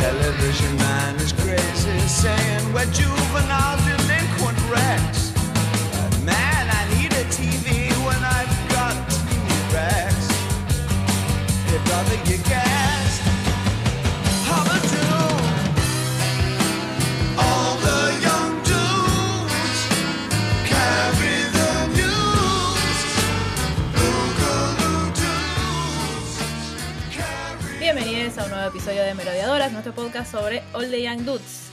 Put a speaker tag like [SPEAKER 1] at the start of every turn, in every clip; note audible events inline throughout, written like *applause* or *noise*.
[SPEAKER 1] television man is crazy, saying we're juvenile
[SPEAKER 2] episodio de Merodeadoras, nuestro podcast sobre All the Young Dudes.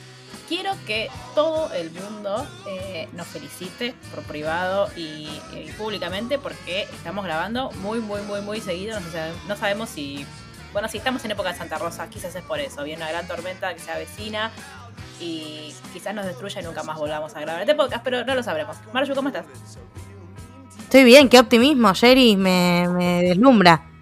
[SPEAKER 2] Quiero que todo el mundo eh, nos felicite por privado y, y públicamente porque estamos grabando muy, muy, muy, muy seguido. No, no sabemos si. Bueno, si estamos en época de Santa Rosa, quizás es por eso. Viene una gran tormenta que se avecina y quizás nos destruya y nunca más volvamos a grabar este podcast, pero no lo sabremos. Marju, ¿cómo estás?
[SPEAKER 3] Estoy bien, qué optimismo, Jerry, me, me deslumbra.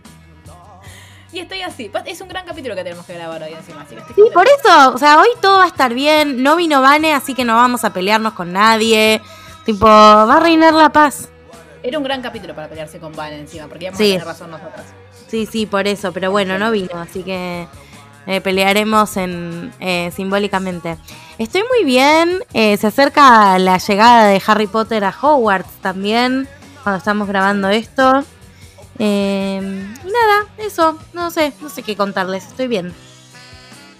[SPEAKER 2] Y estoy así. Es un gran capítulo que tenemos que grabar hoy encima, así que estoy
[SPEAKER 3] Sí,
[SPEAKER 2] contenta.
[SPEAKER 3] por eso, o sea, hoy todo va a estar bien, no vino Vane, así que no vamos a pelearnos con nadie. Tipo, va a reinar la paz.
[SPEAKER 2] Era un gran capítulo para pelearse con Van encima, porque íbamos
[SPEAKER 3] Sí.
[SPEAKER 2] a tener razón nosotras.
[SPEAKER 3] Sí, sí, por eso, pero bueno, no vino, así que eh, pelearemos en, eh, simbólicamente. Estoy muy bien, eh, se acerca la llegada de Harry Potter a Hogwarts también, cuando estamos grabando esto. Eh, y nada, eso, no sé, no sé qué contarles, estoy bien.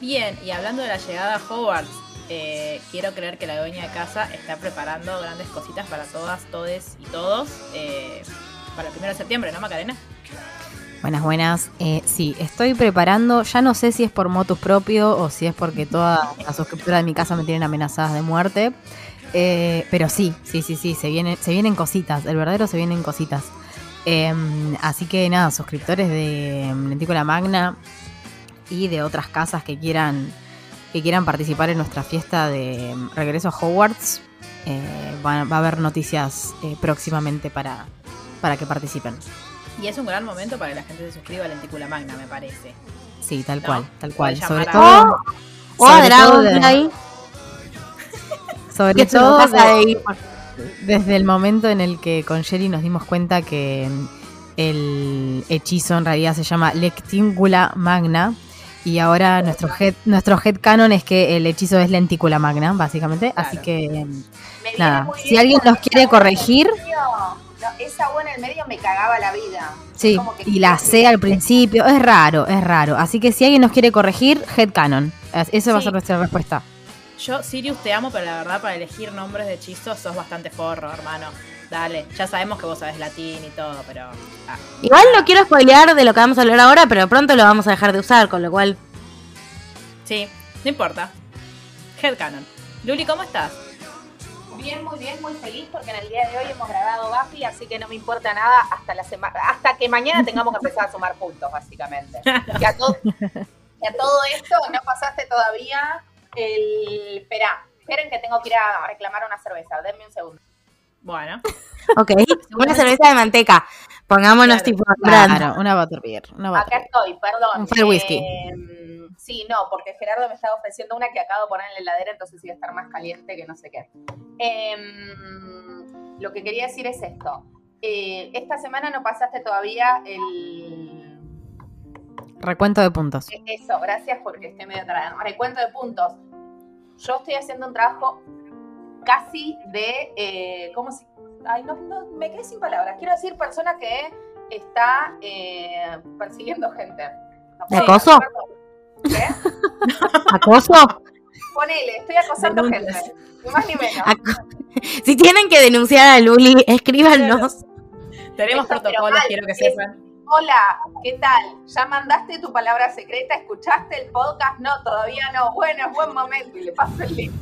[SPEAKER 2] Bien, y hablando de la llegada a Hogwarts, eh, quiero creer que la dueña de casa está preparando grandes cositas para todas, todes y todos eh, para el 1 de septiembre, ¿no, Macarena?
[SPEAKER 4] Buenas, buenas. Eh, sí, estoy preparando, ya no sé si es por motus propio o si es porque todas las suscriptoras de mi casa me tienen amenazadas de muerte. Eh, pero sí, sí, sí, sí, se vienen, se vienen cositas, el verdadero se vienen cositas. Eh, así que nada, suscriptores de Lentícola Magna y de otras casas que quieran, que quieran participar en nuestra fiesta de regreso a Hogwarts, eh, va, va a haber noticias eh, próximamente para, para que participen.
[SPEAKER 2] Y es un gran momento para que la gente se suscriba a Lentícula Magna, me parece.
[SPEAKER 4] Sí, tal
[SPEAKER 2] No,
[SPEAKER 4] cual, tal cual. Sobre
[SPEAKER 2] a-
[SPEAKER 4] todo,
[SPEAKER 3] O a
[SPEAKER 4] sobre todo de- *laughs* sobre todo de-. Desde el momento en el que con Sherry nos dimos cuenta que el hechizo en realidad se llama Lectíncula Magna y ahora nuestro head, nuestro head canon es que el hechizo es Lentícula Magna, básicamente. Así que
[SPEAKER 5] Me
[SPEAKER 4] Nada, si alguien nos quiere corregir-
[SPEAKER 5] no, esa agua en el medio me cagaba la vida.
[SPEAKER 4] sí,
[SPEAKER 5] Como que-
[SPEAKER 4] y la C al principio, es raro, es raro. Así que si alguien nos quiere corregir, head canon. Es- Esa va a
[SPEAKER 2] Sí.
[SPEAKER 4] ser nuestra respuesta.
[SPEAKER 2] Yo, Sirius, te amo, pero la verdad, para elegir nombres de hechizos sos bastante forro, hermano. Dale, ya sabemos que vos sabés latín y todo, pero. ah.
[SPEAKER 3] Igual no quiero spoilear de lo que vamos a hablar ahora, pero pronto lo vamos a dejar de usar, con lo cual
[SPEAKER 2] Sí, no importa. Headcanon. Luli, ¿cómo estás?
[SPEAKER 5] Bien, muy bien, muy feliz porque en el día de hoy hemos grabado Buffy, así que no me importa nada hasta la semana, hasta que mañana tengamos que empezar a sumar puntos, básicamente. *laughs* Que a, todo, que a todo esto no pasaste todavía el. Esperá, esperen que tengo que ir a reclamar una cerveza, denme un segundo.
[SPEAKER 2] Bueno,
[SPEAKER 3] Ok, *laughs* una cerveza de manteca. Pongámonos
[SPEAKER 2] Claro.
[SPEAKER 3] tipo brand.
[SPEAKER 4] Claro, una butterbeer. Una
[SPEAKER 5] Acá
[SPEAKER 4] butterbeer.
[SPEAKER 5] estoy, perdón.
[SPEAKER 4] Un fair whisky.
[SPEAKER 5] Eh, sí, no, porque Gerardo me estaba ofreciendo una que acabo de poner en la heladera, entonces iba a estar más caliente que no sé qué. Em, lo que quería decir es esto. Eh, esta semana no pasaste todavía el...
[SPEAKER 4] Recuento de puntos.
[SPEAKER 5] Eso, gracias porque estoy medio atrás. Recuento de puntos. Yo estoy haciendo un trabajo casi de... eh, ¿Cómo se...? Ay, no, no, me quedé sin palabras. Quiero decir persona que está eh, persiguiendo gente. No
[SPEAKER 3] ¿De acoso?
[SPEAKER 5] ¿Qué? *laughs*
[SPEAKER 3] ¿Acoso?
[SPEAKER 5] Ponele, estoy acosando
[SPEAKER 2] Denuncias.
[SPEAKER 5] gente. Ni más ni menos.
[SPEAKER 3] Ac- *laughs* Si tienen que denunciar a Luli, escríbanos.
[SPEAKER 2] tenemos protocolos,
[SPEAKER 5] mal,
[SPEAKER 2] quiero que sepan.
[SPEAKER 5] Hola, ¿qué tal? ¿Ya mandaste tu palabra secreta? ¿Escuchaste el podcast? No, todavía no. Bueno, es buen momento y le paso el link. *laughs*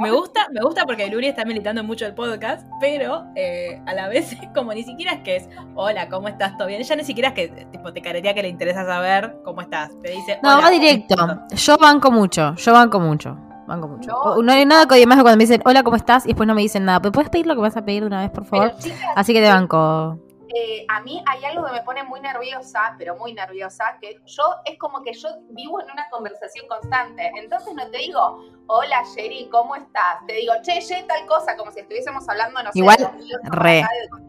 [SPEAKER 2] Me gusta, me gusta porque Luli está militando mucho el podcast, pero eh, a la vez *laughs* como ni siquiera es que es hola, ¿cómo estás? ¿Todo bien? Ella ni siquiera es que tipo te caretea que le interesa saber cómo estás. Te dice
[SPEAKER 4] No,
[SPEAKER 2] hola,
[SPEAKER 4] va directo. Yo banco mucho, yo banco mucho. Banco mucho.
[SPEAKER 5] No.
[SPEAKER 4] O- No, hay nada que más que cuando me dicen, hola, ¿cómo estás? Y después no me dicen nada. ¿Pero puedes pedir lo que vas a pedir de una vez, por favor?
[SPEAKER 5] Pero, chicas,
[SPEAKER 4] Así que te banco.
[SPEAKER 5] Eh, a mí hay algo que me pone muy nerviosa, pero muy nerviosa, que yo es como que yo vivo en una conversación constante. Entonces no te digo, hola Sherry, ¿cómo estás? Te digo, che, che, tal cosa, como si estuviésemos hablando, no sé,
[SPEAKER 4] Igual, re.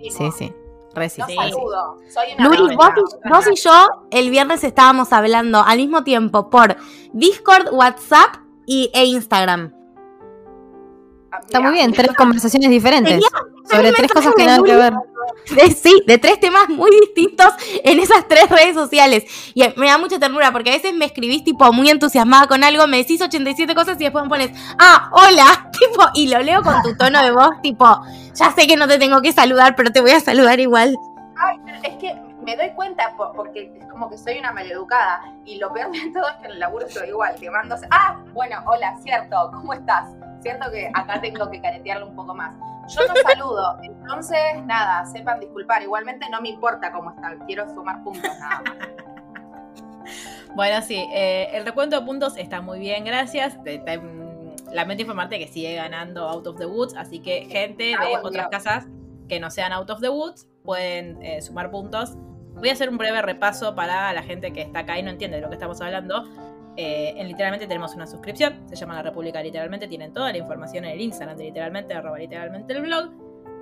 [SPEAKER 4] Sí, sí. Re sí.
[SPEAKER 5] No
[SPEAKER 2] Sí.
[SPEAKER 5] saludo. Soy una buena,
[SPEAKER 3] vos, vos y yo el viernes estábamos hablando al mismo tiempo por Discord, WhatsApp y, e Instagram.
[SPEAKER 5] Ah,
[SPEAKER 4] Está muy bien, tres *laughs* conversaciones diferentes. Sobre tres cosas que nada que ver.
[SPEAKER 3] Sí, de tres temas muy distintos en esas tres redes sociales. Y me da mucha ternura porque a veces me escribís tipo muy entusiasmada con algo, me decís 87 cosas y después me pones, ah, hola, *laughs* tipo, y lo leo con tu tono de voz, tipo, ya sé que no te tengo que saludar, pero te voy a saludar igual.
[SPEAKER 5] Ay, es que me doy cuenta po- porque es como que soy una maleducada y lo peor de todo es que en el laburo estoy igual, que mando, ah, bueno, hola, cierto, ¿cómo estás? Cierto que acá tengo que caretearlo un poco más. Yo *laughs* no saludo, entonces nada, sepan disculpar, igualmente no me importa cómo están, quiero sumar puntos nada más. *laughs*
[SPEAKER 2] Bueno, sí, eh, el recuento de puntos está muy bien, gracias. Te- te- mm, lamento informarte que sigue ganando Out of the Woods, así que gente de
[SPEAKER 5] Ah, buen
[SPEAKER 2] otras
[SPEAKER 5] Dios.
[SPEAKER 2] casas que no sean Out of the Woods pueden eh, sumar puntos. Voy a hacer un breve repaso para la gente que está acá y no entiende de lo que estamos hablando. Eh, en literalmente tenemos una suscripción, se llama La República Literalmente, tienen toda la información en el Instagram de literalmente, arroba literalmente el blog.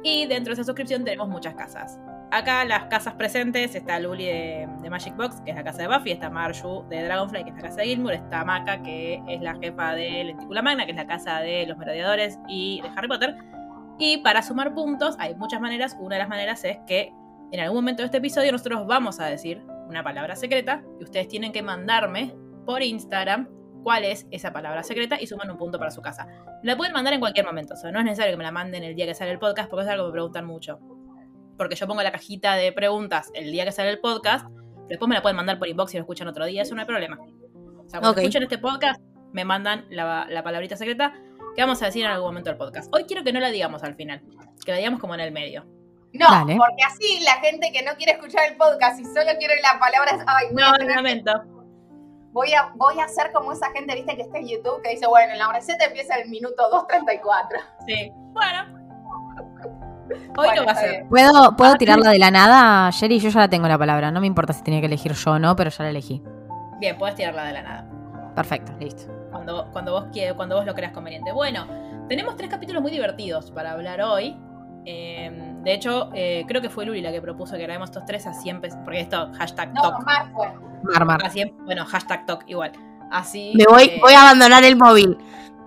[SPEAKER 2] Y dentro de esa suscripción tenemos muchas casas. Acá las casas presentes está Luli de, Magic Box, que es la casa de Buffy, está Marshu de Dragonfly, que es la casa de Gilmour, está Maka, que es la jefa de Lenticula Magna, que es la casa de los merodeadores y de Harry Potter. Y para sumar puntos hay muchas maneras. Una de las maneras es que en algún momento de este episodio nosotros vamos a decir una palabra secreta y ustedes tienen que mandarme por Instagram cuál es esa palabra secreta y suman un punto para su casa. Me la pueden mandar en cualquier momento, o sea, no es necesario que me la manden el día que sale el podcast porque es algo que me preguntan mucho. Porque yo pongo la cajita de preguntas el día que sale el podcast, pero después me la pueden mandar por inbox si lo escuchan otro día, eso no hay problema. O sea, cuando
[SPEAKER 3] Ok.
[SPEAKER 2] escuchen este podcast, me mandan la, la palabrita secreta que vamos a decir en algún momento del podcast. Hoy quiero que no la digamos al final, que la digamos como en el medio.
[SPEAKER 5] No,
[SPEAKER 4] Dale.
[SPEAKER 5] porque así la gente que no quiere escuchar el podcast y solo quiere las palabras, ay, voy,
[SPEAKER 2] No,
[SPEAKER 5] tener que-
[SPEAKER 2] lamento.
[SPEAKER 5] Voy a voy a hacer como esa gente, viste, que está en YouTube, que dice, bueno, la receta empieza en el minuto 2.34.
[SPEAKER 2] Sí. Bueno. Hoy
[SPEAKER 5] Bueno,
[SPEAKER 2] lo va a hacer.
[SPEAKER 4] ¿Puedo, ¿Puedo tirarla de la nada, Sherry? Yo ya la tengo la palabra. No me importa si tenía que elegir yo o no, pero ya la elegí.
[SPEAKER 2] Bien, puedes tirarla de la nada.
[SPEAKER 4] Perfecto, listo.
[SPEAKER 2] Cuando, cuando, vos, cuando vos lo creas conveniente. Bueno, tenemos tres capítulos muy divertidos para hablar hoy. Eh, de hecho, eh, creo que fue Luli la que propuso que grabemos estos tres así empezó. Porque esto, hashtag
[SPEAKER 5] No,
[SPEAKER 2] talk.
[SPEAKER 5] Mar fue.
[SPEAKER 4] Mar, mar.
[SPEAKER 2] Así, em- bueno, hashtag talk igual. Así.
[SPEAKER 3] Me voy,
[SPEAKER 2] eh,
[SPEAKER 3] voy a abandonar el móvil.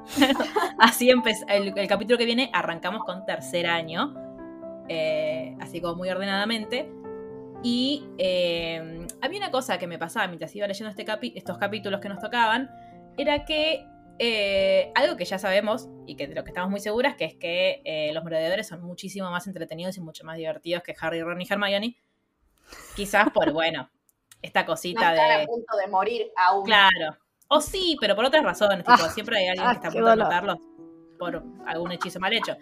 [SPEAKER 3] *laughs*
[SPEAKER 2] Así empezó. El, el capítulo que viene arrancamos con tercer año. eh, así como muy ordenadamente. Y eh, había una cosa que me pasaba mientras iba leyendo este capi- estos capítulos que nos tocaban. Era que eh, algo que ya sabemos y que de lo que estamos muy seguras, que es que eh, los merodeadores son muchísimo más entretenidos y mucho más divertidos que Harry, Ron y Hermione. Quizás por, *laughs* bueno, esta
[SPEAKER 5] No
[SPEAKER 2] cosita
[SPEAKER 5] están
[SPEAKER 2] de...
[SPEAKER 5] a punto de morir aún.
[SPEAKER 2] Claro. O sí, pero por otras razones. tipo,
[SPEAKER 4] Ah,
[SPEAKER 2] siempre hay alguien
[SPEAKER 4] ah,
[SPEAKER 2] que está a punto de matarlos por algún hechizo mal hecho.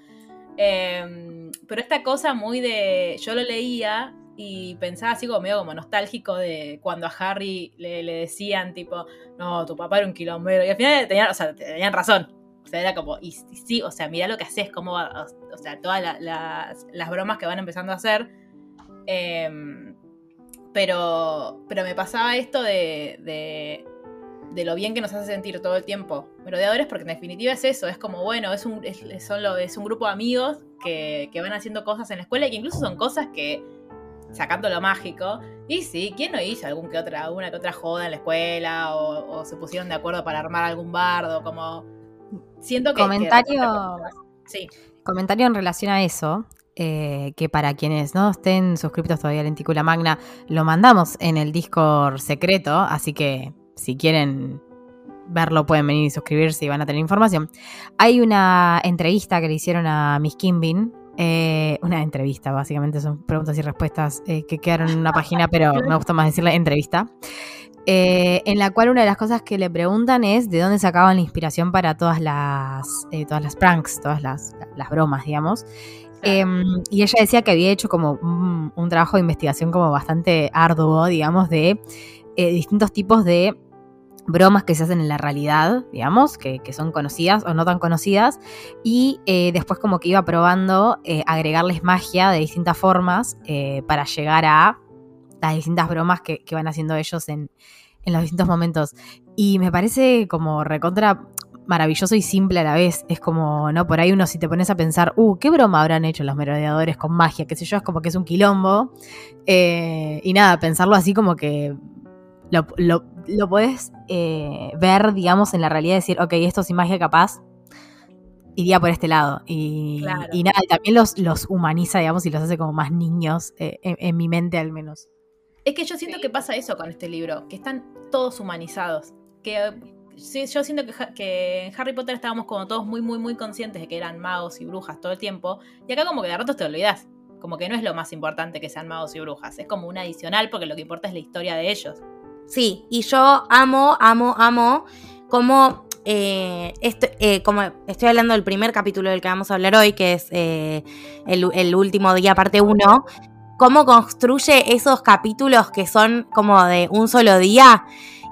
[SPEAKER 2] Eh, pero esta cosa muy de. Yo lo leía y pensaba así como medio como nostálgico de cuando a Harry le, le decían, tipo, no, tu papá era un quilombero. Y al final tenían, o sea, tenían razón. O sea, era como, y, y sí, o sea, mira lo que haces, cómo va, o, o sea, todas la- las, las bromas que van empezando a hacer. Em, pero, pero me pasaba esto de, de, de lo bien que nos hace sentir todo el tiempo. Merodeadores, porque en definitiva es eso, es como, bueno, es un, es, es son lo- es un grupo de amigos que, que van haciendo cosas en la escuela y que incluso son cosas que, sacando lo mágico, y sí, ¿quién no hizo algún que otra, alguna que otra joda en la escuela o, o se pusieron de acuerdo para armar algún bardo? Como, siento que... que-
[SPEAKER 4] Comentario.
[SPEAKER 2] sí,
[SPEAKER 4] Comentario en relación a eso, eh, que para quienes no estén suscriptos todavía a Lenticula Magna, lo mandamos en el Discord secreto, así que si quieren verlo pueden venir y suscribirse y van a tener información. Hay una entrevista que le hicieron a Miss Kimbin, eh, una entrevista básicamente, son preguntas y respuestas eh, que quedaron en una página, pero *laughs* me gusta más decirle entrevista. eh, en la cual una de las cosas que le preguntan es de dónde sacaban la inspiración para todas las, todas las pranks, todas las, las bromas, digamos. Em, y ella decía que había hecho como un, un trabajo de investigación como bastante arduo, digamos, de distintos tipos de bromas que se hacen en la realidad, digamos, que, son conocidas o no tan conocidas, y eh, después como que iba probando eh, agregarles magia de distintas formas eh, para llegar a las distintas bromas que, van haciendo ellos en, en los distintos momentos. Y me parece como recontra maravilloso y simple a la vez. Es como, ¿no? Por ahí uno si te pones a pensar, uh, ¿qué broma habrán hecho los merodeadores con magia? Qué sé yo, es como que es un quilombo. Y nada, pensarlo así como que lo, lo podés eh, ver, digamos, en la realidad, decir, ok, esto sin magia capaz, iría por este lado. Y,
[SPEAKER 2] Claro.
[SPEAKER 4] y nada, también los, los humaniza, digamos, y los hace como más niños, eh, en, en mi mente al menos.
[SPEAKER 2] Es que yo siento
[SPEAKER 5] Sí.
[SPEAKER 2] que pasa eso con este libro, que están todos humanizados. Que sí, yo siento que en Harry Potter estábamos como todos muy, muy, muy conscientes de que eran magos y brujas todo el tiempo. Y acá como que de ratos te olvidas. Como que no es lo más importante que sean magos y brujas. Es como un adicional porque lo que importa es la historia de ellos.
[SPEAKER 3] Sí, y yo amo, amo, amo como, eh, eh, como estoy hablando del primer capítulo del que vamos a hablar hoy, que es eh, el, el último día, parte 1, cómo construye esos capítulos que son como de un solo día.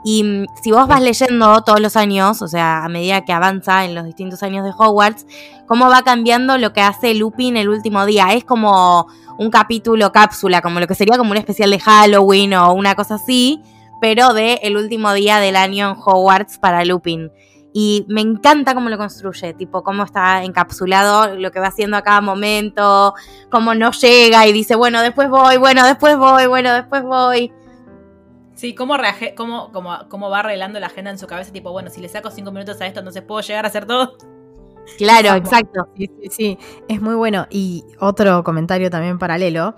[SPEAKER 3] Y mm, si vos vas leyendo todos los años, o sea, a medida que avanza en los distintos años de Hogwarts, cómo va cambiando lo que hace Lupin el último día. Es como un capítulo cápsula, como lo que sería como un especial de Halloween o una cosa así, pero de el último día del año en Hogwarts para Lupin. Y me encanta cómo lo construye, tipo cómo está encapsulado, lo que va haciendo a cada momento, cómo no llega y dice, bueno, después voy, bueno, después voy, bueno, después voy.
[SPEAKER 2] Sí, cómo, reaje- cómo, cómo, cómo va arreglando la agenda en su cabeza, tipo, bueno, si le saco cinco minutos a esto, entonces puedo llegar a hacer todo.
[SPEAKER 3] Claro, exacto.
[SPEAKER 4] Sí, sí, sí, es muy bueno. Y otro comentario también paralelo,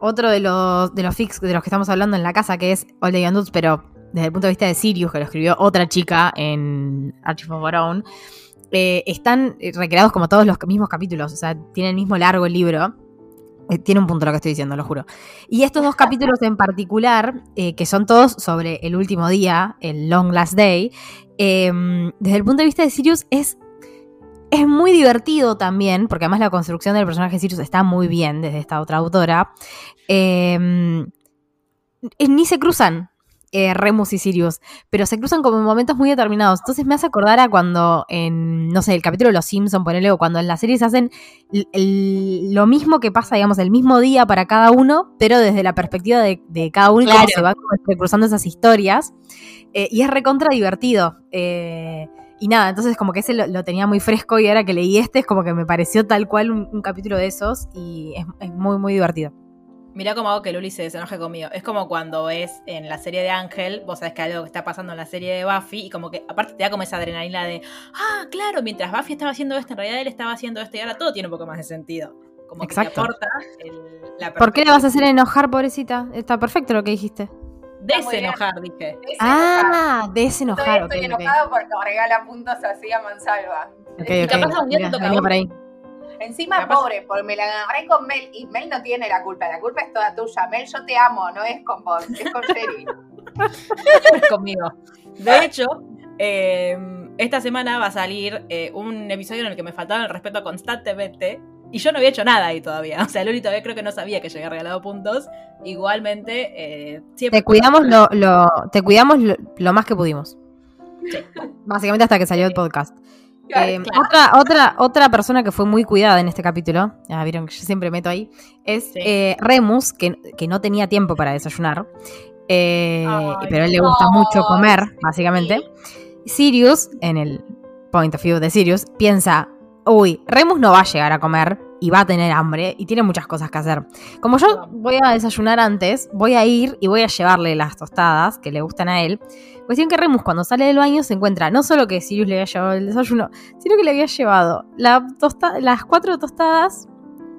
[SPEAKER 4] otro de los, de los fics de los que estamos hablando en la casa, que es All the Young Dudes, pero desde el punto de vista de Sirius, que lo escribió otra chica en Archive of Our eh, están eh, recreados como todos los mismos capítulos, o sea, tiene el mismo largo el libro. Eh, tiene un punto lo que estoy diciendo, lo juro. Y estos dos capítulos en particular, que son todos sobre el último día, el Long Last Day, desde el punto de vista de Sirius es es muy divertido también, porque además la construcción del personaje de Sirius está muy bien desde esta otra autora. Eh, eh, ni se cruzan eh, Remus y Sirius, pero se cruzan como en momentos muy determinados. Entonces me hace acordar a cuando en, no sé, el capítulo de Los Simpson, ponele, o cuando en las series hacen el- el- lo mismo que pasa, digamos, el mismo día para cada uno, pero desde la perspectiva de, de cada uno y cómo
[SPEAKER 3] Claro.
[SPEAKER 4] se van cruzando esas historias. Eh, y es recontra divertido. Eh, y nada, entonces como que ese lo, lo tenía muy fresco y ahora que leí este es como que me pareció tal cual un, un capítulo de esos y es, es muy, muy divertido.
[SPEAKER 2] Mirá cómo hago que Luli se desenoje conmigo. Es como cuando ves en la serie de Ángel, vos sabés que algo que está pasando en la serie de Buffy y como que aparte te da como esa adrenalina de, ah, claro, mientras Buffy estaba haciendo esto, en realidad él estaba haciendo esto y ahora todo tiene un poco más de sentido. Como que te aporta el- la
[SPEAKER 4] ¿Por qué le vas a hacer enojar, pobrecita? Está perfecto lo que dijiste.
[SPEAKER 2] Desenojar, dije.
[SPEAKER 4] Ah,
[SPEAKER 5] Estoy,
[SPEAKER 4] desenojar.
[SPEAKER 5] estoy
[SPEAKER 4] ok, ok.
[SPEAKER 5] enojado porque regala puntos así a Mansalva.
[SPEAKER 4] Ok,
[SPEAKER 2] Y
[SPEAKER 4] ok.
[SPEAKER 2] capaz un día te toca
[SPEAKER 4] por ahí.
[SPEAKER 5] Encima,
[SPEAKER 2] Capaz-
[SPEAKER 5] pobre, porque me la agarré con Mel y Mel no tiene la culpa. La culpa es toda tuya. Mel, yo te amo, no es con vos, es con Sherry. *laughs*
[SPEAKER 2] conmigo. De hecho, eh, esta semana va a salir eh, un episodio en el que me faltaba el respeto constantemente. Y yo no había hecho nada ahí todavía. *laughs* O sea, Luli todavía creo que no sabía que yo había regalado puntos. Igualmente, eh, siempre.
[SPEAKER 4] Te cuidamos lo, lo- te cuidamos lo, lo más que pudimos. Básicamente hasta que salió el podcast. Eh,
[SPEAKER 2] claro.
[SPEAKER 4] otra, otra, otra persona que fue muy cuidada en este capítulo, ya vieron que yo siempre meto ahí, es
[SPEAKER 2] Sí.
[SPEAKER 4] eh, Remus, que, que no tenía tiempo para desayunar. Eh,
[SPEAKER 2] Ay,
[SPEAKER 4] pero a él le gusta mucho comer,
[SPEAKER 5] sí.
[SPEAKER 4] básicamente. Sirius, en el point of view de Sirius, piensa, uy, Remus no va a llegar a comer y va a tener hambre y tiene muchas cosas que hacer. Como yo voy a desayunar antes, voy a ir y voy a llevarle las tostadas que le gustan a él. Cuestión que Remus cuando sale del baño se encuentra no solo que Sirius le había llevado el desayuno, sino que le había llevado la tosta- las cuatro tostadas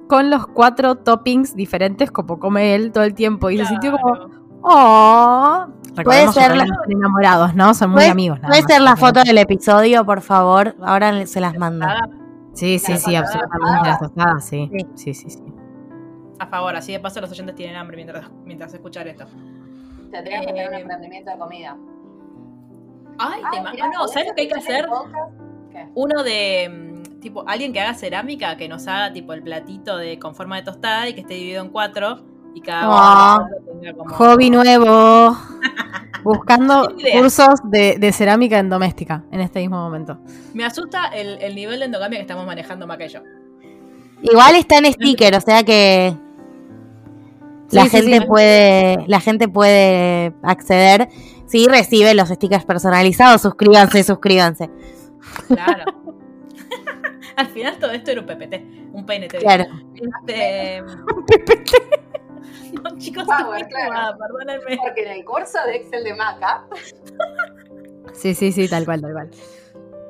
[SPEAKER 4] con los cuatro toppings diferentes como come él todo el tiempo y se sintió como, oh. Recordemos que
[SPEAKER 3] ser la-
[SPEAKER 4] enamorados, ¿no? Son muy
[SPEAKER 3] ¿Puede-
[SPEAKER 4] amigos. nada
[SPEAKER 3] ¿Puede
[SPEAKER 4] más.
[SPEAKER 3] ser la foto del episodio, por favor? Ahora se las mando.
[SPEAKER 4] Sí, sí, sí, absolutamente las tostadas, sí.
[SPEAKER 3] Sí.
[SPEAKER 4] Sí, sí, sí.
[SPEAKER 2] A favor, así de paso los oyentes tienen hambre mientras, mientras escuchan esto.
[SPEAKER 5] Tendríamos que tener un
[SPEAKER 2] Eh,
[SPEAKER 5] emprendimiento de comida.
[SPEAKER 2] Ay, te ah, no,
[SPEAKER 5] ¿podés
[SPEAKER 2] ¿sabes lo que hay que
[SPEAKER 5] escuchar
[SPEAKER 2] hacer?
[SPEAKER 5] ¿Qué?
[SPEAKER 2] Uno de mm, tipo alguien que haga cerámica, que nos haga tipo el platito de con forma de tostada y que esté dividido en cuatro y cada uno tenga como
[SPEAKER 4] Hobby nuevo. *laughs* Buscando cursos de, de cerámica en doméstica en este mismo momento.
[SPEAKER 2] Me asusta el, el nivel de endogamia que estamos manejando Maca y yo.
[SPEAKER 3] Igual está en sticker, o sea que la
[SPEAKER 4] Sí,
[SPEAKER 3] gente
[SPEAKER 4] sí.
[SPEAKER 3] puede, la gente puede acceder. Si recibe los stickers personalizados, suscríbanse, suscríbanse.
[SPEAKER 2] Claro. *laughs* Al final todo esto era un PPT, un PNT.
[SPEAKER 3] Claro.
[SPEAKER 2] Este, *laughs* *laughs* no, chicos,
[SPEAKER 5] Power,
[SPEAKER 2] estoy
[SPEAKER 5] claro.
[SPEAKER 2] perdónenme.
[SPEAKER 5] Porque en el curso de Excel de Maca,
[SPEAKER 4] Sí, sí, sí, tal cual, tal cual.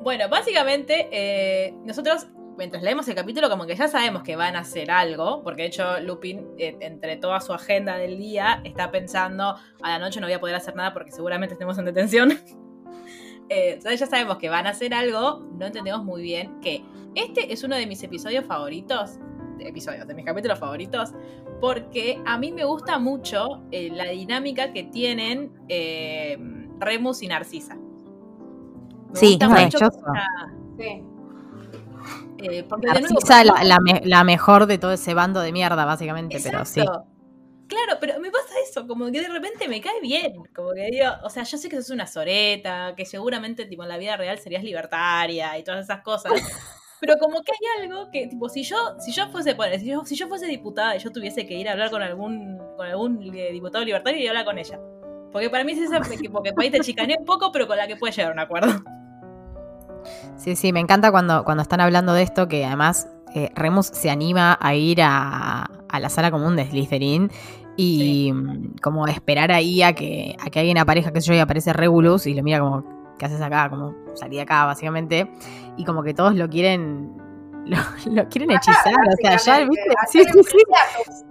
[SPEAKER 2] Bueno, básicamente, eh, nosotros, mientras leemos el capítulo, como que ya sabemos que van a hacer algo, porque de hecho Lupin, eh, entre toda su agenda del día, está pensando, a la noche no voy a poder hacer nada porque seguramente estemos en detención. *laughs* Eh, entonces ya sabemos que van a hacer algo, no entendemos muy bien que este es uno de mis episodios favoritos, episodios, de mis capítulos favoritos, porque a mí me gusta mucho eh, la dinámica que tienen eh, Remus y Narcisa. Me
[SPEAKER 3] Sí,
[SPEAKER 2] gusta mucho esa-
[SPEAKER 5] sí.
[SPEAKER 2] eh, porque de nuevo,
[SPEAKER 4] Narcisa, la, la me- la mejor de todo ese bando de mierda, básicamente, pero sí.
[SPEAKER 2] Claro, pero me pasa eso, como que de repente me cae bien, como que digo, o sea, yo sé que sos una soreta, que seguramente tipo en la vida real serías libertaria y todas esas cosas, *laughs* pero como que hay algo que tipo si yo si yo fuese poner, si yo, si yo fuese diputada y yo tuviese que ir a hablar con algún con algún eh, diputado libertario a hablar con ella. Porque para mí es esa *laughs* que porque por ahí te chicanea un poco, pero con la que puedes llegar a un acuerdo.
[SPEAKER 4] Sí, sí, me encanta cuando, cuando están hablando de esto, que además eh, Remus se anima a ir a, a la sala común de Slytherin y mm, como esperar ahí a que, a que alguien aparezca, que sé yo, y aparece Regulus y lo mira como, ¿qué haces acá? Como salí de acá, básicamente. Y como que todos lo quieren, *laughs* lo, lo quieren hechizar, o sea, ya, ¿viste? Sí, sí, sí.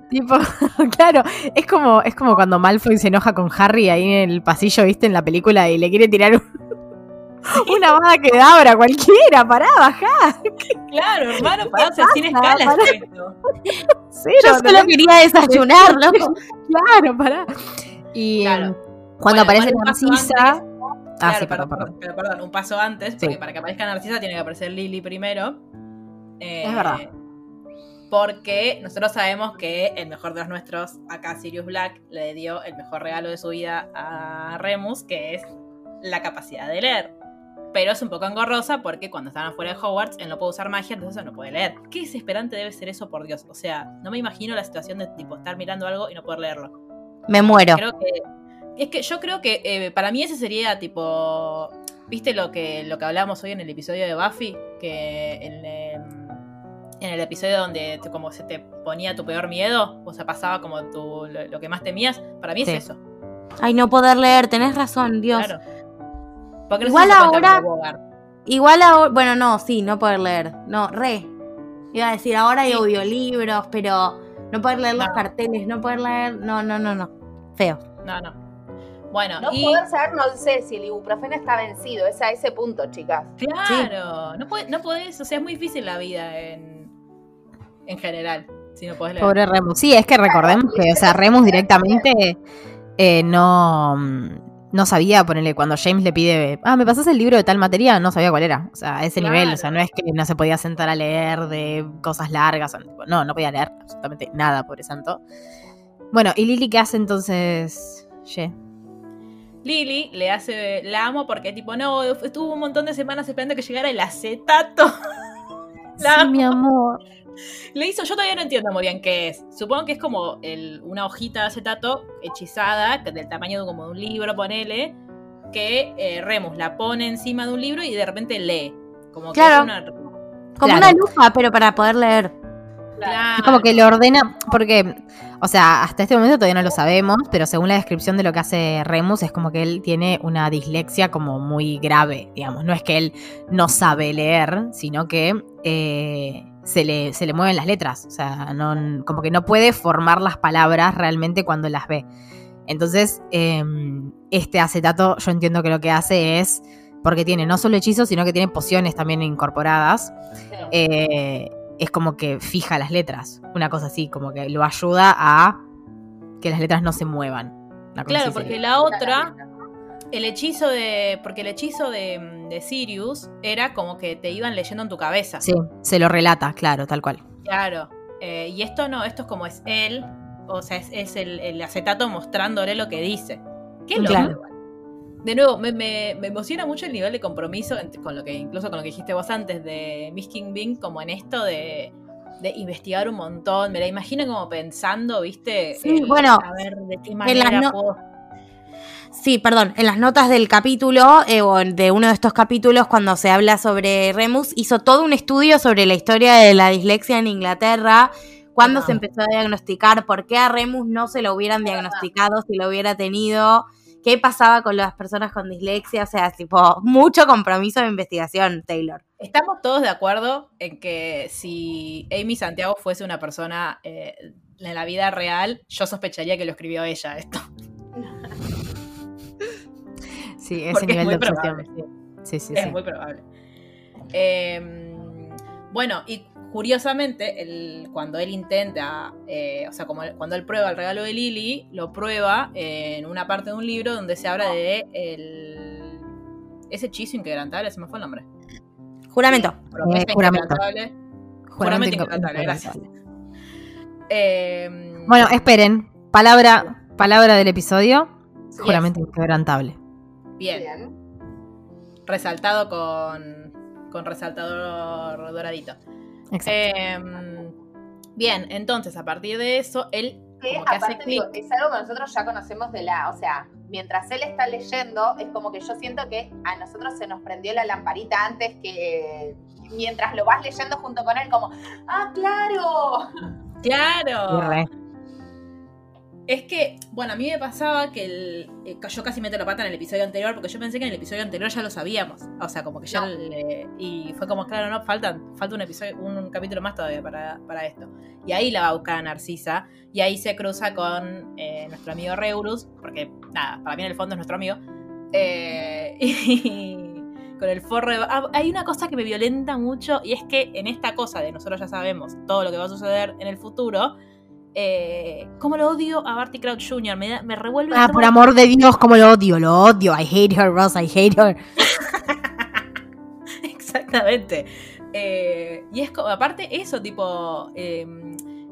[SPEAKER 4] Tipo, *laughs* claro, es como, es como cuando Malfoy se enoja con Harry ahí en el pasillo, viste, en la película, y le quiere tirar un- una bada que abra cualquiera, pará, bajá.
[SPEAKER 2] Claro, hermano, pará, o sea, sin
[SPEAKER 4] pasa?
[SPEAKER 2] escala.
[SPEAKER 4] Cero,
[SPEAKER 3] Yo
[SPEAKER 4] ¿no?
[SPEAKER 3] solo quería desayunar, *laughs* loco.
[SPEAKER 4] Claro, pará. Y
[SPEAKER 2] Claro.
[SPEAKER 4] em, cuando
[SPEAKER 2] Bueno,
[SPEAKER 4] aparece Narcisa. Ah,
[SPEAKER 2] Claro,
[SPEAKER 4] sí,
[SPEAKER 2] perdón,
[SPEAKER 4] perdón, perdón.
[SPEAKER 2] Pero perdón, un paso antes, porque
[SPEAKER 4] Sí.
[SPEAKER 2] para que aparezca Narcisa tiene que aparecer Lily primero. Eh,
[SPEAKER 4] Es verdad.
[SPEAKER 2] Porque nosotros sabemos que el mejor de los nuestros, acá Sirius Black, le dio el mejor regalo de su vida a Remus, que es la capacidad de leer. Pero es un poco engorrosa porque cuando están afuera de Hogwarts, él no puede usar magia, entonces no puede leer. Qué desesperante debe ser eso, por Dios. O sea, no me imagino la situación de tipo estar mirando algo y no poder leerlo.
[SPEAKER 3] Me muero.
[SPEAKER 2] Creo que. Es que yo creo que eh, para mí ese sería tipo. ¿Viste lo que, lo que hablábamos hoy en el episodio de Buffy? Que en, em, en el episodio donde te- como se te ponía tu peor miedo, o sea, pasaba como tu, lo, lo que más temías. Para mí
[SPEAKER 4] Sí.
[SPEAKER 2] es eso.
[SPEAKER 3] Ay, no poder leer, tenés razón, Dios.
[SPEAKER 2] Claro. Porque
[SPEAKER 3] Igual ahora-. Igual ahora, bueno, no, sí, no poder leer. No, re. Iba a decir, ahora hay
[SPEAKER 2] Sí.
[SPEAKER 3] audiolibros, pero no poder leer los carteles, no poder leer, no, no, no, no. Feo.
[SPEAKER 2] No, no. Bueno,
[SPEAKER 5] No
[SPEAKER 2] y.
[SPEAKER 5] poder saber, no sé si el ibuprofeno está vencido. Es a ese punto, chicas.
[SPEAKER 2] Claro. No, puede- no podés. O sea, es muy difícil la vida en, en general. Si no podés leer.
[SPEAKER 4] Pobre Remus. Sí, es que recordemos que, o sea, Remus directamente eh, no, no sabía ponerle cuando James le pide, ah, ¿me pasas el libro de tal materia? No sabía cuál era. O sea, a ese
[SPEAKER 2] Claro.
[SPEAKER 4] nivel, o sea, no es que no se podía sentar a leer de cosas largas. No, no podía leer absolutamente nada, pobre santo. Bueno, ¿y Lily qué hace entonces? Ye?
[SPEAKER 2] Lily le hace, la amo porque tipo, no, estuvo un montón de semanas esperando que llegara el acetato. *laughs* La
[SPEAKER 4] Sí, mi amor.
[SPEAKER 2] Le hizo, yo todavía no entiendo muy bien qué es. Supongo que es como el- una hojita de acetato hechizada, que del tamaño de como de un libro, ponele, que eh, Remus la pone encima de un libro y de repente lee. Como que
[SPEAKER 3] Claro.
[SPEAKER 2] es una...
[SPEAKER 3] Como
[SPEAKER 4] Claro.
[SPEAKER 3] una lupa, pero para poder leer.
[SPEAKER 2] Claro.
[SPEAKER 4] Es como que le ordena, porque, o sea, hasta este momento todavía no lo sabemos, pero según la descripción de lo que hace Remus, es como que él tiene una dislexia como muy grave, digamos. No es que él no sabe leer, sino que eh, se, le, se le mueven las letras. O sea, no, como que no puede formar las palabras realmente cuando las ve. Entonces, eh, este acetato, yo entiendo que lo que hace es, porque tiene no solo hechizos, sino que tiene pociones también incorporadas eh, es como que fija las letras. Una cosa así, como que lo ayuda a que las letras no se muevan.
[SPEAKER 2] Claro, porque
[SPEAKER 4] sería.
[SPEAKER 2] la otra, el hechizo de. Porque el hechizo de, de Sirius era como que te iban leyendo en tu cabeza.
[SPEAKER 4] Sí, se lo relata, claro, tal cual.
[SPEAKER 2] Claro. Eh, y esto no, esto es como es él. O sea, es, es el, el acetato mostrándole lo que dice. Qué loco.
[SPEAKER 4] Claro.
[SPEAKER 2] De nuevo, me, me- me emociona mucho el nivel de compromiso con lo que, incluso con lo que dijiste vos antes de Miss King Bing, como en esto de, de investigar un montón. Me la imagino como pensando, ¿viste?
[SPEAKER 3] Sí, bueno,
[SPEAKER 2] A ver de qué
[SPEAKER 3] las
[SPEAKER 2] manera
[SPEAKER 3] no-
[SPEAKER 2] puedo.
[SPEAKER 3] sí, perdón, en las notas del capítulo, eh, o de uno de estos capítulos, cuando se habla sobre Remus, hizo todo un estudio sobre la historia de la dislexia en Inglaterra, cuándo se empezó a diagnosticar, por qué a Remus no se lo hubieran diagnosticado si lo hubiera tenido, qué pasaba con las personas con dislexia, o sea, tipo, mucho compromiso de investigación, Taylor.
[SPEAKER 2] Estamos todos de acuerdo en que si Amy Santiago fuese una persona eh, en la vida real, yo sospecharía que lo escribió ella esto.
[SPEAKER 4] Sí, ese
[SPEAKER 2] Porque es
[SPEAKER 4] nivel
[SPEAKER 2] muy
[SPEAKER 4] de obsesión.
[SPEAKER 2] probable.
[SPEAKER 4] Sí, sí,
[SPEAKER 2] es
[SPEAKER 4] sí.
[SPEAKER 2] muy probable. Eh, bueno, y curiosamente, el- cuando él intenta, eh, o sea, como él- cuando él prueba el regalo de Lily, lo prueba en una parte de un libro donde se habla de el, ese hechizo inquebrantable, se me fue el nombre.
[SPEAKER 3] Juramento.
[SPEAKER 4] Eh, juramento.
[SPEAKER 2] inquebrantable.
[SPEAKER 4] Juramento
[SPEAKER 2] Juramento
[SPEAKER 4] inquebrantable.
[SPEAKER 2] gracias. Eh,
[SPEAKER 4] Bueno, esperen. Palabra, palabra del episodio.
[SPEAKER 5] Sí,
[SPEAKER 4] Juramento inquebrantable.
[SPEAKER 2] bien,
[SPEAKER 5] Bien.
[SPEAKER 2] resaltado con, con resaltador doradito.
[SPEAKER 4] Exacto.
[SPEAKER 2] Eh, bien, entonces a partir de eso, él
[SPEAKER 5] Que
[SPEAKER 2] como que hace
[SPEAKER 5] aparte digo, es algo que nosotros ya conocemos de la, o sea, mientras él está leyendo, es como que yo siento que a nosotros se nos prendió la lamparita antes que mientras lo vas leyendo junto con él, como, ah, claro.
[SPEAKER 2] Claro. Es que, bueno, a mí me pasaba que el, eh, yo casi meto la pata en el episodio anterior porque yo pensé que en el episodio anterior ya lo sabíamos. O sea, como que ya
[SPEAKER 5] No.
[SPEAKER 2] le- y fue como, claro, no, faltan, falta un episodio, un, capítulo más todavía para, para esto. Y ahí la va a buscar a Narcisa. Y ahí se cruza con eh, nuestro amigo Reurus, porque nada, para mí en el fondo es nuestro amigo. Eh, *laughs* y con el forro de... ah, hay una cosa que me violenta mucho y es que en esta cosa de nosotros ya sabemos todo lo que va a suceder en el futuro, eh, ¿cómo lo odio a Barty Crouch Jr.? Me, da- me revuelve el
[SPEAKER 4] Ah, por amor de Dios, como lo odio, lo odio. I hate her, Ross, I hate her. *laughs*
[SPEAKER 2] Exactamente. Eh, y es como, aparte eso, tipo, eh,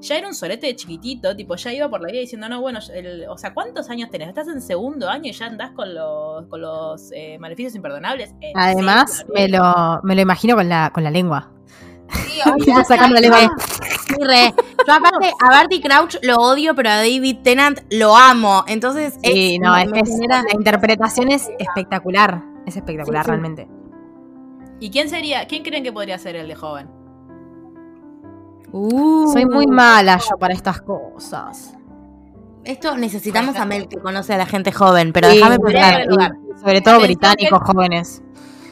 [SPEAKER 2] ya era un solete de chiquitito, tipo, ya iba por la vida diciendo, no, bueno, el- o sea, ¿cuántos años tenés? Estás en segundo año y ya andás con los, con los eh, maleficios imperdonables. ¿En
[SPEAKER 4] Además, me lo, me lo imagino con la, con la lengua. *laughs*
[SPEAKER 5] Sí,
[SPEAKER 3] re. Yo aparte a Barty Crouch lo odio, pero a David Tennant lo amo. Entonces,
[SPEAKER 4] Sí,
[SPEAKER 3] es-
[SPEAKER 4] no,
[SPEAKER 3] me-
[SPEAKER 4] es,
[SPEAKER 3] me
[SPEAKER 4] es-
[SPEAKER 3] genera-
[SPEAKER 4] la interpretación es espectacular. Es espectacular,
[SPEAKER 3] Sí, sí.
[SPEAKER 4] realmente.
[SPEAKER 2] ¿Y quién sería, quién creen que podría ser el de joven?
[SPEAKER 3] Uh,
[SPEAKER 4] Soy muy mala yo para estas cosas.
[SPEAKER 3] Esto necesitamos a Mel que conoce a la gente joven, pero
[SPEAKER 4] Sí,
[SPEAKER 3] déjame pensar.
[SPEAKER 4] sobre todo británicos jóvenes.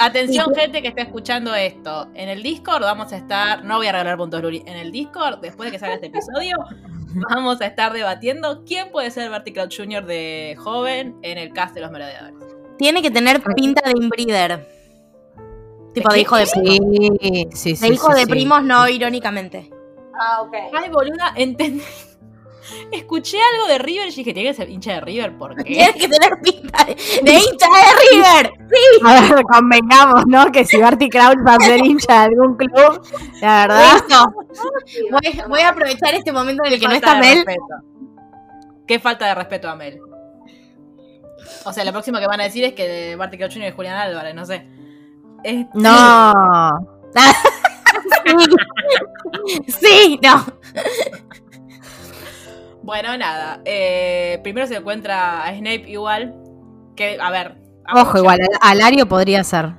[SPEAKER 2] Atención, gente que está escuchando esto. En el Discord vamos a estar. No voy a regalar puntos Luri. En el Discord, después de que salga este episodio, *laughs* vamos a estar debatiendo quién puede ser Barty Crouch Jr. de joven en el cast de los merodeadores.
[SPEAKER 3] Tiene que tener pinta de inbreeder. Tipo de hijo de primos.
[SPEAKER 4] Sí, sí, sí.
[SPEAKER 3] De hijo
[SPEAKER 4] sí,
[SPEAKER 3] de
[SPEAKER 4] sí.
[SPEAKER 3] primos, no irónicamente.
[SPEAKER 5] Ah, ok.
[SPEAKER 2] Ay, boluda, entendí. Escuché algo de River y dije, tiene que ser hincha de River, ¿por qué?
[SPEAKER 3] Tiene que tener pinta de, de hincha de River.
[SPEAKER 4] A ver, convengamos, ¿no? Que si Barty Crouch va a ser hincha de algún club, la verdad.
[SPEAKER 3] Voy, voy a aprovechar este momento en el que no está
[SPEAKER 2] de
[SPEAKER 3] Mel.
[SPEAKER 2] respeto. Qué falta de respeto a Mel. O sea, lo próximo que van a decir es que Barty Crouch Jr. es Julián Álvarez, no sé. Este-
[SPEAKER 4] No. *laughs*
[SPEAKER 3] Sí, no.
[SPEAKER 2] Bueno, nada. eh, primero se encuentra a Snape igual. Que, a ver.
[SPEAKER 4] Ojo, igual, Al- Alario podría ser.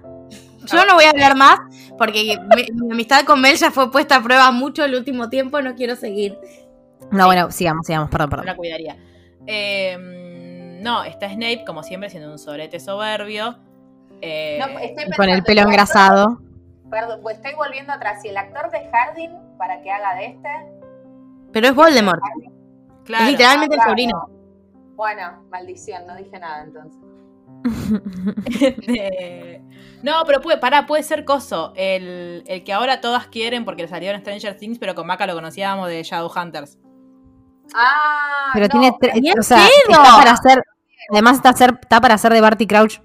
[SPEAKER 3] Yo no voy a hablar más porque mi, mi amistad con Mel ya fue puesta a prueba mucho el último tiempo. No quiero seguir.
[SPEAKER 4] No, bueno, sigamos, sigamos, perdón,
[SPEAKER 2] No
[SPEAKER 4] perdón.
[SPEAKER 2] la cuidaría. Eh, no, está Snape, como siempre, siendo un sobrete soberbio. Eh,
[SPEAKER 5] No, estoy
[SPEAKER 4] Con el pelo engrasado.
[SPEAKER 5] Perdón, pues estoy volviendo atrás. Si el actor de Harding, para que haga de este.
[SPEAKER 3] Pero es Voldemort.
[SPEAKER 2] Claro.
[SPEAKER 3] Es literalmente el
[SPEAKER 5] Ah,
[SPEAKER 3] sobrino.
[SPEAKER 5] claro. Bueno, maldición, no dije nada entonces. *laughs*
[SPEAKER 2] Este, no, pero puede, pará, puede ser coso. El, el que ahora todas quieren porque salió en Stranger Things, pero con Maca lo conocíamos de Shadowhunters.
[SPEAKER 5] Ah,
[SPEAKER 4] Pero
[SPEAKER 5] no,
[SPEAKER 4] tiene tres.
[SPEAKER 3] ¡Bien
[SPEAKER 4] O sea, está para hacer. Además, está, ser, está para ser de Barty Crouch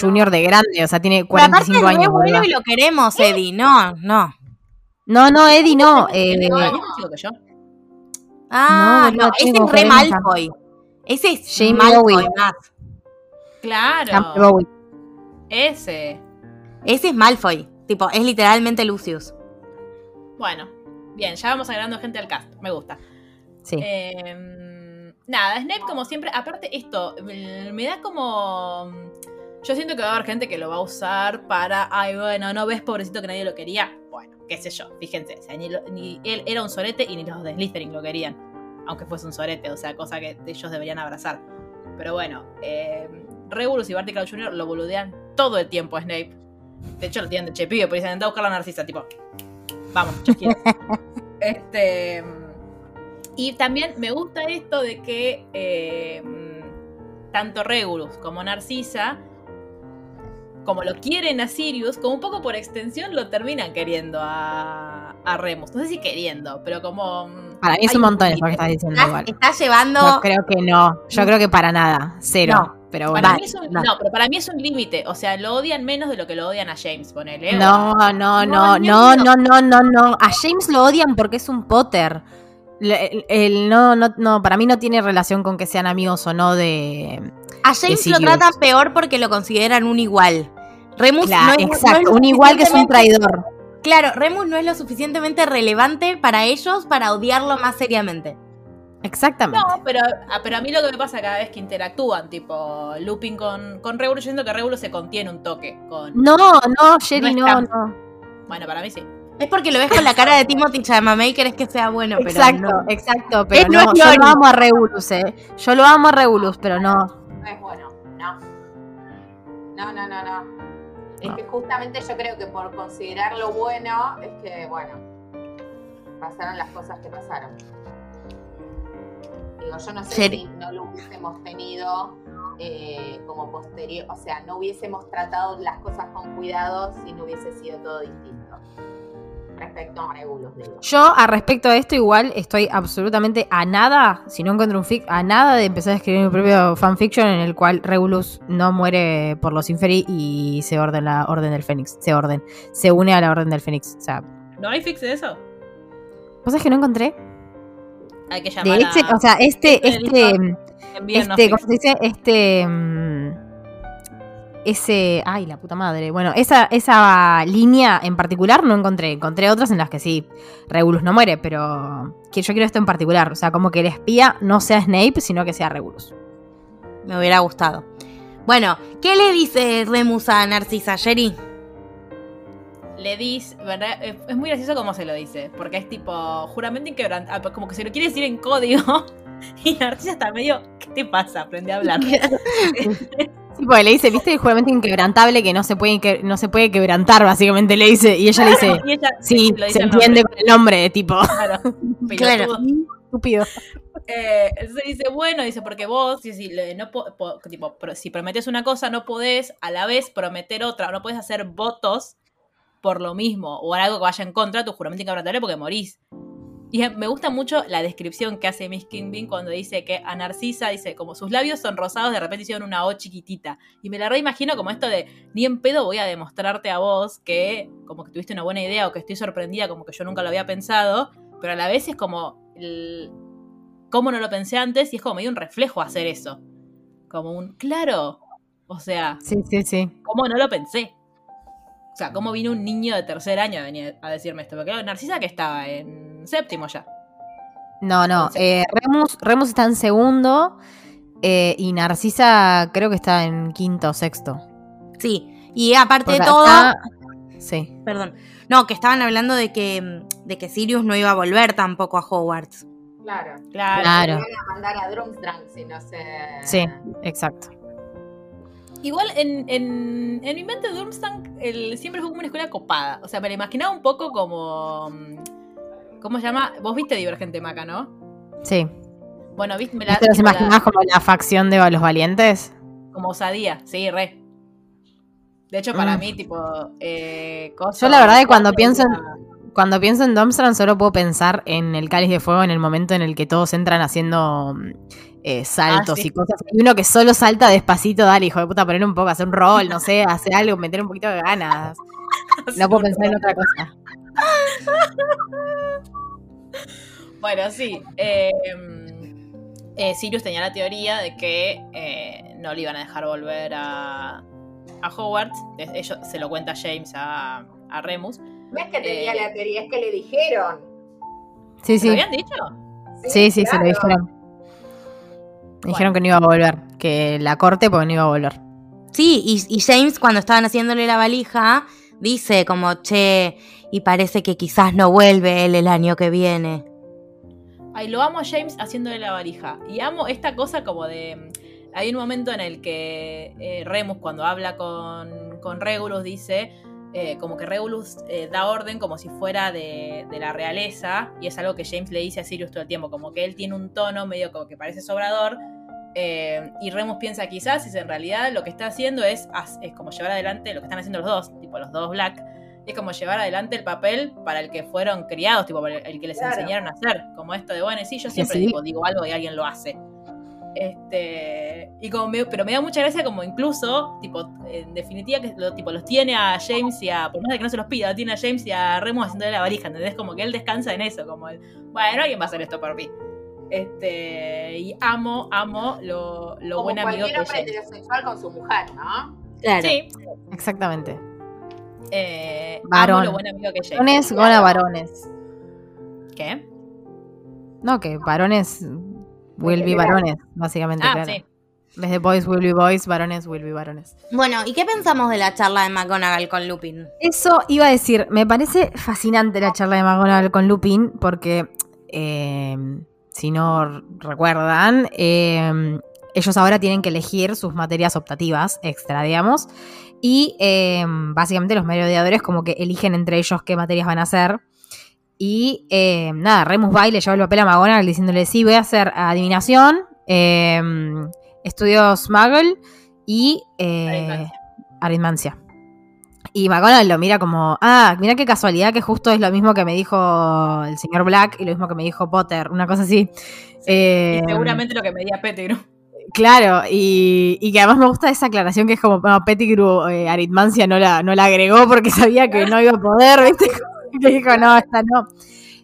[SPEAKER 4] Junior de grande. O sea, tiene
[SPEAKER 3] Pero aparte
[SPEAKER 4] 45
[SPEAKER 3] es re
[SPEAKER 4] años.
[SPEAKER 3] bueno y lo queremos, Eddie. No, no.
[SPEAKER 4] No, no, Eddie, no. eh,
[SPEAKER 2] Tiene más
[SPEAKER 3] Ah,
[SPEAKER 4] No,
[SPEAKER 3] ese es re
[SPEAKER 4] 40.
[SPEAKER 3] Malfoy. Ese es Malfoy
[SPEAKER 4] Bowie.
[SPEAKER 3] más.
[SPEAKER 2] Claro.
[SPEAKER 4] Bowie.
[SPEAKER 2] Ese.
[SPEAKER 3] Ese es Malfoy. Tipo, es literalmente Lucius.
[SPEAKER 2] Bueno, bien, ya vamos agregando gente al cast. Me gusta.
[SPEAKER 4] Sí.
[SPEAKER 2] Eh, nada, Snape como siempre, aparte esto, me me da como... Yo siento que va a haber gente que lo va a usar para, ay, bueno, no ves, pobrecito, que nadie lo quería. Qué sé yo, fíjense, o sea, ni, lo- ni él era un sorete y ni los de Slytherin lo querían. Aunque fuese un sorete, o sea, cosa que ellos deberían abrazar. Pero bueno, eh, Regulus y Barty Crouch Jr. lo boludean todo el tiempo a Snape. De hecho, lo tienen de chepillo, pero dicen, anda a buscar la narcisa, tipo, vamos, *laughs* este. Y también me gusta esto de que eh, tanto Regulus como Narcisa, como lo quieren a Sirius, como un poco por extensión lo terminan queriendo a, a Remus. No sé si queriendo, pero como. mm,
[SPEAKER 4] Para mí es un montón eso
[SPEAKER 2] límite.
[SPEAKER 4] que estás diciendo
[SPEAKER 3] Estás, llevando.
[SPEAKER 4] Yo creo que no. Yo creo que para nada. Cero.
[SPEAKER 3] No.
[SPEAKER 4] Pero
[SPEAKER 2] Para
[SPEAKER 4] bueno.
[SPEAKER 2] mí es un-
[SPEAKER 3] no.
[SPEAKER 2] no, pero para mí es un límite. O sea, lo odian menos de lo que lo odian a James, ponele.
[SPEAKER 4] No, no, no,
[SPEAKER 3] No,
[SPEAKER 4] no, no, no, no, no. A James lo odian porque es un Potter. El, el- no, no, no, para mí no tiene relación con que sean amigos o no de.
[SPEAKER 3] A James
[SPEAKER 4] de
[SPEAKER 3] lo tratan peor porque lo consideran un igual. Remus
[SPEAKER 4] Claro,
[SPEAKER 3] no es, no es
[SPEAKER 4] exacto,
[SPEAKER 3] lo
[SPEAKER 4] un igual que es un
[SPEAKER 3] suficientemente-
[SPEAKER 4] traidor.
[SPEAKER 3] Claro, Remus no es lo suficientemente relevante para ellos para odiarlo más seriamente.
[SPEAKER 4] Exactamente.
[SPEAKER 2] No, pero, ah, pero a mí lo que me pasa cada vez que interactúan, tipo Looping con, con Regulus, yo siento que Regulus se contiene un toque con.
[SPEAKER 4] No, no, Sherry,
[SPEAKER 2] No
[SPEAKER 4] no.
[SPEAKER 2] Bueno, para mí sí.
[SPEAKER 3] Es porque lo ves con la cara de Timothy Chalamet y querés que sea bueno, pero
[SPEAKER 4] Exacto,
[SPEAKER 3] no.
[SPEAKER 4] exacto. Pero
[SPEAKER 3] Él no
[SPEAKER 4] no,
[SPEAKER 3] es
[SPEAKER 4] yo lo amo a Regulus, eh. Yo lo amo a Regulus, pero no.
[SPEAKER 5] No es bueno, no. No, no, no, no. Es
[SPEAKER 4] No.
[SPEAKER 5] que justamente yo creo que por considerarlo bueno, es que, bueno, pasaron las cosas que pasaron. Digo, yo no sé si no lo hubiésemos tenido eh, como posterior, o sea, no hubiésemos tratado las cosas con cuidado si no hubiese sido todo distinto. Respecto a Regulus, digo.
[SPEAKER 4] Yo, a respecto a esto, igual estoy absolutamente a nada, si no encuentro un fic, a nada de empezar a escribir mi propio fanfiction en el cual Regulus no muere por los inferi y se ordena la Orden del Fénix. Se orden. Se une a la Orden del Fénix. O sea,
[SPEAKER 2] ¿No hay fix de eso?
[SPEAKER 4] ¿vos sabés que no encontré?
[SPEAKER 2] Hay que
[SPEAKER 4] De
[SPEAKER 2] llamar
[SPEAKER 4] este,
[SPEAKER 2] a.
[SPEAKER 4] o sea, este,
[SPEAKER 2] Este
[SPEAKER 4] este, este,
[SPEAKER 2] fics.
[SPEAKER 4] ¿cómo se dice? Este, mm, ese, ay, la puta madre. Bueno, esa, esa línea en particular no encontré. Encontré otras en las que sí, Regulus no muere, pero que yo quiero esto en particular. O sea, como que el espía no sea Snape, sino que sea Regulus.
[SPEAKER 3] Me hubiera gustado. Bueno, ¿qué le dice Remus a Narcisa, Jerry?
[SPEAKER 2] Le dice, ¿verdad? Es muy gracioso como se lo dice, porque es tipo juramento inquebrantable, como que se lo quiere decir en código. *laughs* Y Narcisa está medio, ¿qué te pasa? Aprende a hablar. *laughs* *laughs*
[SPEAKER 4] Sí, porque le dice, ¿viste el juramento inquebrantable que no se puede, que- no se puede quebrantar, básicamente le dice. Y ella le dice, *laughs*
[SPEAKER 2] Y ella
[SPEAKER 4] sí,
[SPEAKER 2] dice
[SPEAKER 4] se entiende con el nombre, tipo,
[SPEAKER 2] Claro, *laughs*
[SPEAKER 3] Claro.
[SPEAKER 4] estúpido.
[SPEAKER 2] Eh, entonces dice, bueno, dice, porque vos, si, si, le- no po- po- tipo, pro- si prometes una cosa, no podés a la vez prometer otra, no podés hacer votos por lo mismo, o algo que vaya en contra de tu juramento inquebrantable porque morís. Y me gusta mucho la descripción que hace Miss Kingpin cuando dice que a Narcisa, dice, como sus labios son rosados, de repente hicieron una O chiquitita. Y me la reimagino como esto de, ni en pedo voy a demostrarte a vos que como que tuviste una buena idea o que estoy sorprendida, como que yo nunca lo había pensado, pero a la vez es como, el, ¿cómo no lo pensé antes? Y es como medio un reflejo hacer eso. Como un, claro, o sea,
[SPEAKER 4] Sí, sí, sí.
[SPEAKER 2] ¿cómo no lo pensé? O sea, ¿cómo vino un niño de tercer año a venir a decirme esto? Porque claro, Narcisa que estaba en séptimo ya.
[SPEAKER 4] No, no. eh, Remus, Remus está en segundo eh, y Narcisa creo que está en quinto o sexto.
[SPEAKER 3] Sí, y aparte de todo,
[SPEAKER 4] Sí.
[SPEAKER 3] perdón, no, que estaban hablando de que, de que Sirius no iba a volver tampoco a Hogwarts.
[SPEAKER 5] Claro.
[SPEAKER 2] Claro.
[SPEAKER 4] Claro.
[SPEAKER 5] Van a mandar a Drumstrang si no se.
[SPEAKER 4] Sí, exacto.
[SPEAKER 2] Igual en, en, en mi mente Durmstrang siempre fue como una escuela copada. O sea, me la imaginaba un poco como... ¿Cómo se llama? Vos viste Divergente Maca, ¿no?
[SPEAKER 4] Sí.
[SPEAKER 2] Bueno, viste, me la,
[SPEAKER 4] ¿Te los
[SPEAKER 2] tipo la-
[SPEAKER 4] imaginás como la facción de los valientes?
[SPEAKER 2] como osadía, sí, re. De hecho, para
[SPEAKER 4] Mm.
[SPEAKER 2] mí, tipo, eh,
[SPEAKER 4] Yo la verdad que cuando pienso en- Cuando pienso en Domstrand solo puedo pensar en el cáliz de fuego en el momento en el que todos entran haciendo mm, eh, saltos
[SPEAKER 2] Ah, sí.
[SPEAKER 4] y cosas. Y uno que solo salta despacito, dale, hijo de puta, poner un poco, hacer un rol, no sé, hacer algo, meter un poquito de ganas. *laughs* No puedo pensar en otra cosa. *laughs*
[SPEAKER 2] Bueno, sí. eh, eh, Sirius tenía la teoría de que eh, no le iban a dejar volver a, a Hogwarts. Ellos, se lo cuenta James a, a Remus.
[SPEAKER 5] No es que tenía
[SPEAKER 2] Eh.
[SPEAKER 5] la teoría, es que le dijeron.
[SPEAKER 4] Sí,
[SPEAKER 2] ¿Se lo
[SPEAKER 4] sí.
[SPEAKER 2] habían dicho?
[SPEAKER 4] Sí, sí, se lo dijeron. Dijeron que no iba a volver, que la corte porque no iba a volver.
[SPEAKER 3] Sí, y, y James cuando estaban haciéndole la valija, dice como, che, y parece que quizás no vuelve él el año que viene.
[SPEAKER 2] Ay, lo amo a James haciéndole la valija. Y amo esta cosa como de. Hay un momento en el que eh, Remus, cuando habla con, con Regulus, dice. eh, como que Regulus eh, da orden como si fuera de, de la realeza, y es algo que James le dice a Sirius todo el tiempo, como que él tiene un tono medio como que parece sobrador, y Remus piensa quizás, si en realidad lo que está haciendo es, es como llevar adelante lo que están haciendo los dos, tipo los dos Black, es como llevar adelante el papel para el que fueron criados, tipo para el, que les
[SPEAKER 5] Claro.
[SPEAKER 2] enseñaron a hacer, como esto de, bueno, sí, yo siempre
[SPEAKER 4] sí.
[SPEAKER 2] tipo, digo algo y alguien lo hace. Este, y como me- pero me da mucha gracia como incluso, tipo, en definitiva, que lo, tipo, los tiene a James y a, por más de que no se los pida, tiene a James y a Remus haciéndole la varija, ¿entendés? Como que él descansa en eso, como el, bueno, alguien va a hacer esto por mí. Este, y amo, amo lo, lo
[SPEAKER 5] Como
[SPEAKER 2] buen amigo que es
[SPEAKER 5] heterosexual con su mujer, ¿no?
[SPEAKER 3] Claro.
[SPEAKER 2] Sí,
[SPEAKER 4] Exactamente.
[SPEAKER 2] Eh,
[SPEAKER 4] Varón.
[SPEAKER 2] lo buen amigo que.
[SPEAKER 4] Varones, gona varones.
[SPEAKER 2] ¿Qué?
[SPEAKER 4] No, que varones will be varones, básicamente,
[SPEAKER 2] Ah,
[SPEAKER 4] claro.
[SPEAKER 2] sí.
[SPEAKER 4] Desde boys will be boys, varones will be varones.
[SPEAKER 3] Bueno, ¿y qué pensamos de la charla de McGonagall con Lupin?
[SPEAKER 4] Eso iba a decir, me parece fascinante la charla de McGonagall con Lupin, porque eh, si no recuerdan, eh, ellos ahora tienen que elegir sus materias optativas extra, digamos, y eh, básicamente los merodeadores como que eligen entre ellos qué materias van a hacer. Y eh, nada, Remus va y le lleva el papel a McGonagall diciéndole, sí, voy a hacer adivinación, eh, estudios Muggle y
[SPEAKER 2] Aritmancia.
[SPEAKER 4] Y McGonagall lo mira como, ah, mira qué casualidad que justo es lo mismo que me dijo el señor Black y lo mismo que me dijo Potter, una cosa así. Eh,
[SPEAKER 2] Y seguramente lo que medía Pettigrew.
[SPEAKER 4] Claro, y, y que además me gusta esa aclaración que es como, no, Pettigrew eh, aritmancia no la, no la agregó porque *laughs* sabía que no iba a poder, ¿viste? *laughs* Que dijo, no, esta no.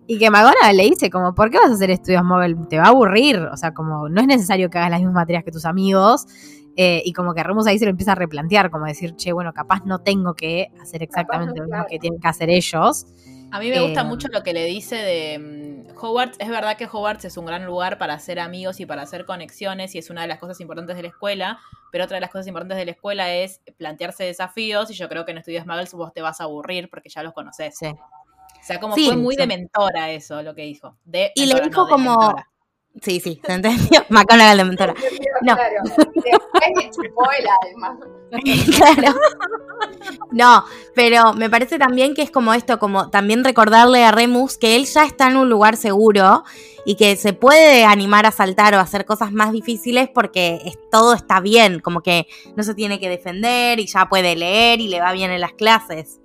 [SPEAKER 4] Y que McGonagall le dice como, ¿por qué vas a hacer estudios móvil? Te va a aburrir, o sea, como no es necesario que hagas las mismas materias que tus amigos. eh, y como que Remus ahí se lo empieza a replantear, como decir, che, bueno, capaz no tengo que hacer exactamente
[SPEAKER 5] no,
[SPEAKER 4] lo mismo
[SPEAKER 5] claro.
[SPEAKER 4] que tienen que hacer ellos.
[SPEAKER 2] A mí me gusta
[SPEAKER 4] Eh,
[SPEAKER 2] mucho lo que le dice de mm, Hogwarts. Es verdad que Hogwarts es un gran lugar para hacer amigos y para hacer conexiones y es una de las cosas importantes de la escuela, pero otra de las cosas importantes de la escuela es plantearse desafíos y yo creo que en Estudios Muggles vos te vas a aburrir porque ya los conoces.
[SPEAKER 4] Sí.
[SPEAKER 2] O sea, como
[SPEAKER 3] Sí,
[SPEAKER 2] fue muy
[SPEAKER 3] sí.
[SPEAKER 2] de mentora eso lo que dijo. De
[SPEAKER 3] Y le dijo
[SPEAKER 2] no,
[SPEAKER 3] como-
[SPEAKER 2] mentora.
[SPEAKER 3] Sí, sí, se entendió. *laughs* McGonagall de mentora. No.
[SPEAKER 5] Claro. Después *laughs* le chupó el alma. *laughs*
[SPEAKER 3] claro. No, pero me parece también que es como esto, como también recordarle a Remus que él ya está en un lugar seguro y que se puede animar a saltar o a hacer cosas más difíciles porque es- todo está bien, como que no se tiene que defender y ya puede leer y le va bien en las clases.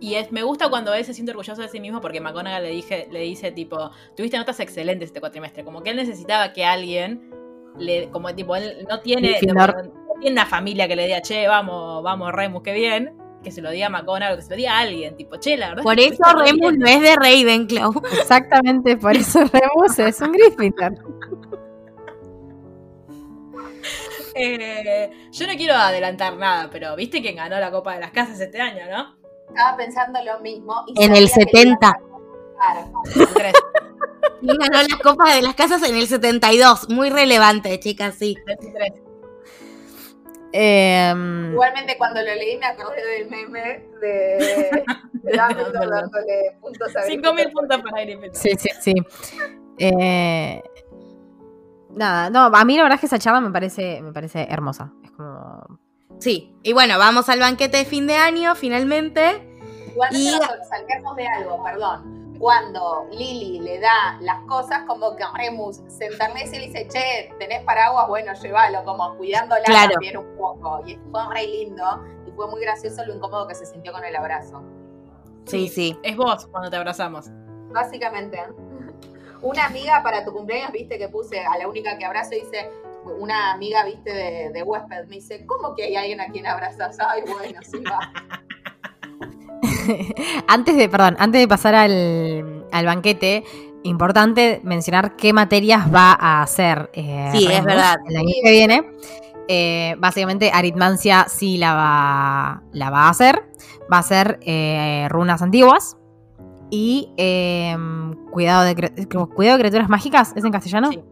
[SPEAKER 2] Y es, me gusta cuando él se siente orgulloso de sí mismo porque McGonagall le, dije, le dice tipo, tuviste notas excelentes este cuatrimestre. Como que él necesitaba que alguien, le, como tipo, él no tiene,
[SPEAKER 4] Gryffindor.
[SPEAKER 2] no, no tiene una familia que le diga, che, vamos, vamos Remus, qué bien. Que se lo diga a McGonagall, que se lo diga a alguien, tipo, che, la verdad.
[SPEAKER 3] Por
[SPEAKER 2] es
[SPEAKER 3] eso Remus
[SPEAKER 2] bien".
[SPEAKER 3] no es de Ravenclaw. *laughs*
[SPEAKER 4] Exactamente, por eso Remus es un Gryffindor.
[SPEAKER 2] Eh, yo no quiero adelantar nada, pero viste quién ganó la Copa de las Casas este año, ¿no?
[SPEAKER 5] Estaba pensando lo mismo. y
[SPEAKER 3] En el
[SPEAKER 5] que le
[SPEAKER 3] 70.
[SPEAKER 5] iban a ganar.
[SPEAKER 2] Tres, *laughs*
[SPEAKER 3] Y ganó la Copa de las Casas en el 72. Muy relevante, chicas, sí.
[SPEAKER 2] 23.
[SPEAKER 4] Em,
[SPEAKER 5] Igualmente cuando lo leí me acordé del meme de, de *laughs* Dumbledore dándole puntos a
[SPEAKER 2] 5.000
[SPEAKER 5] Gryffindor.
[SPEAKER 2] puntos para Gryffindor.
[SPEAKER 4] Sí, sí, sí. Eh, nada, no, a mí la verdad es que esa charla me parece, me parece hermosa. Es como.
[SPEAKER 3] Sí. Y bueno, vamos al banquete de fin de año, finalmente.
[SPEAKER 5] Igualmente
[SPEAKER 3] Y-
[SPEAKER 5] nos saltemos de algo, perdón. Cuando Lily le da las cosas, como que Remus se enternece y le dice, che, ¿tenés paraguas? Bueno, llévalo, como cuidándola
[SPEAKER 3] Claro.
[SPEAKER 5] también un poco. Y fue re lindo y fue muy gracioso lo incómodo que se sintió con el abrazo.
[SPEAKER 3] Sí, sí.
[SPEAKER 2] Es vos cuando te abrazamos.
[SPEAKER 5] Básicamente. *laughs* Una amiga para tu cumpleaños, viste, que puse a la única que abrazo, dice, una amiga, viste, de, de huésped, me dice, ¿cómo que hay alguien a quien abrazas? Ay, bueno, sí va. *laughs*
[SPEAKER 4] antes de, perdón, antes de pasar al, al banquete, importante mencionar qué materias va a hacer. eh,
[SPEAKER 3] Sí, es verdad.
[SPEAKER 4] El año que viene. Eh, básicamente, aritmancia sí la va, la va a hacer. Va a hacer eh, runas antiguas. Y eh, cuidado, de, cuidado de criaturas mágicas, ¿es en castellano?
[SPEAKER 2] Sí.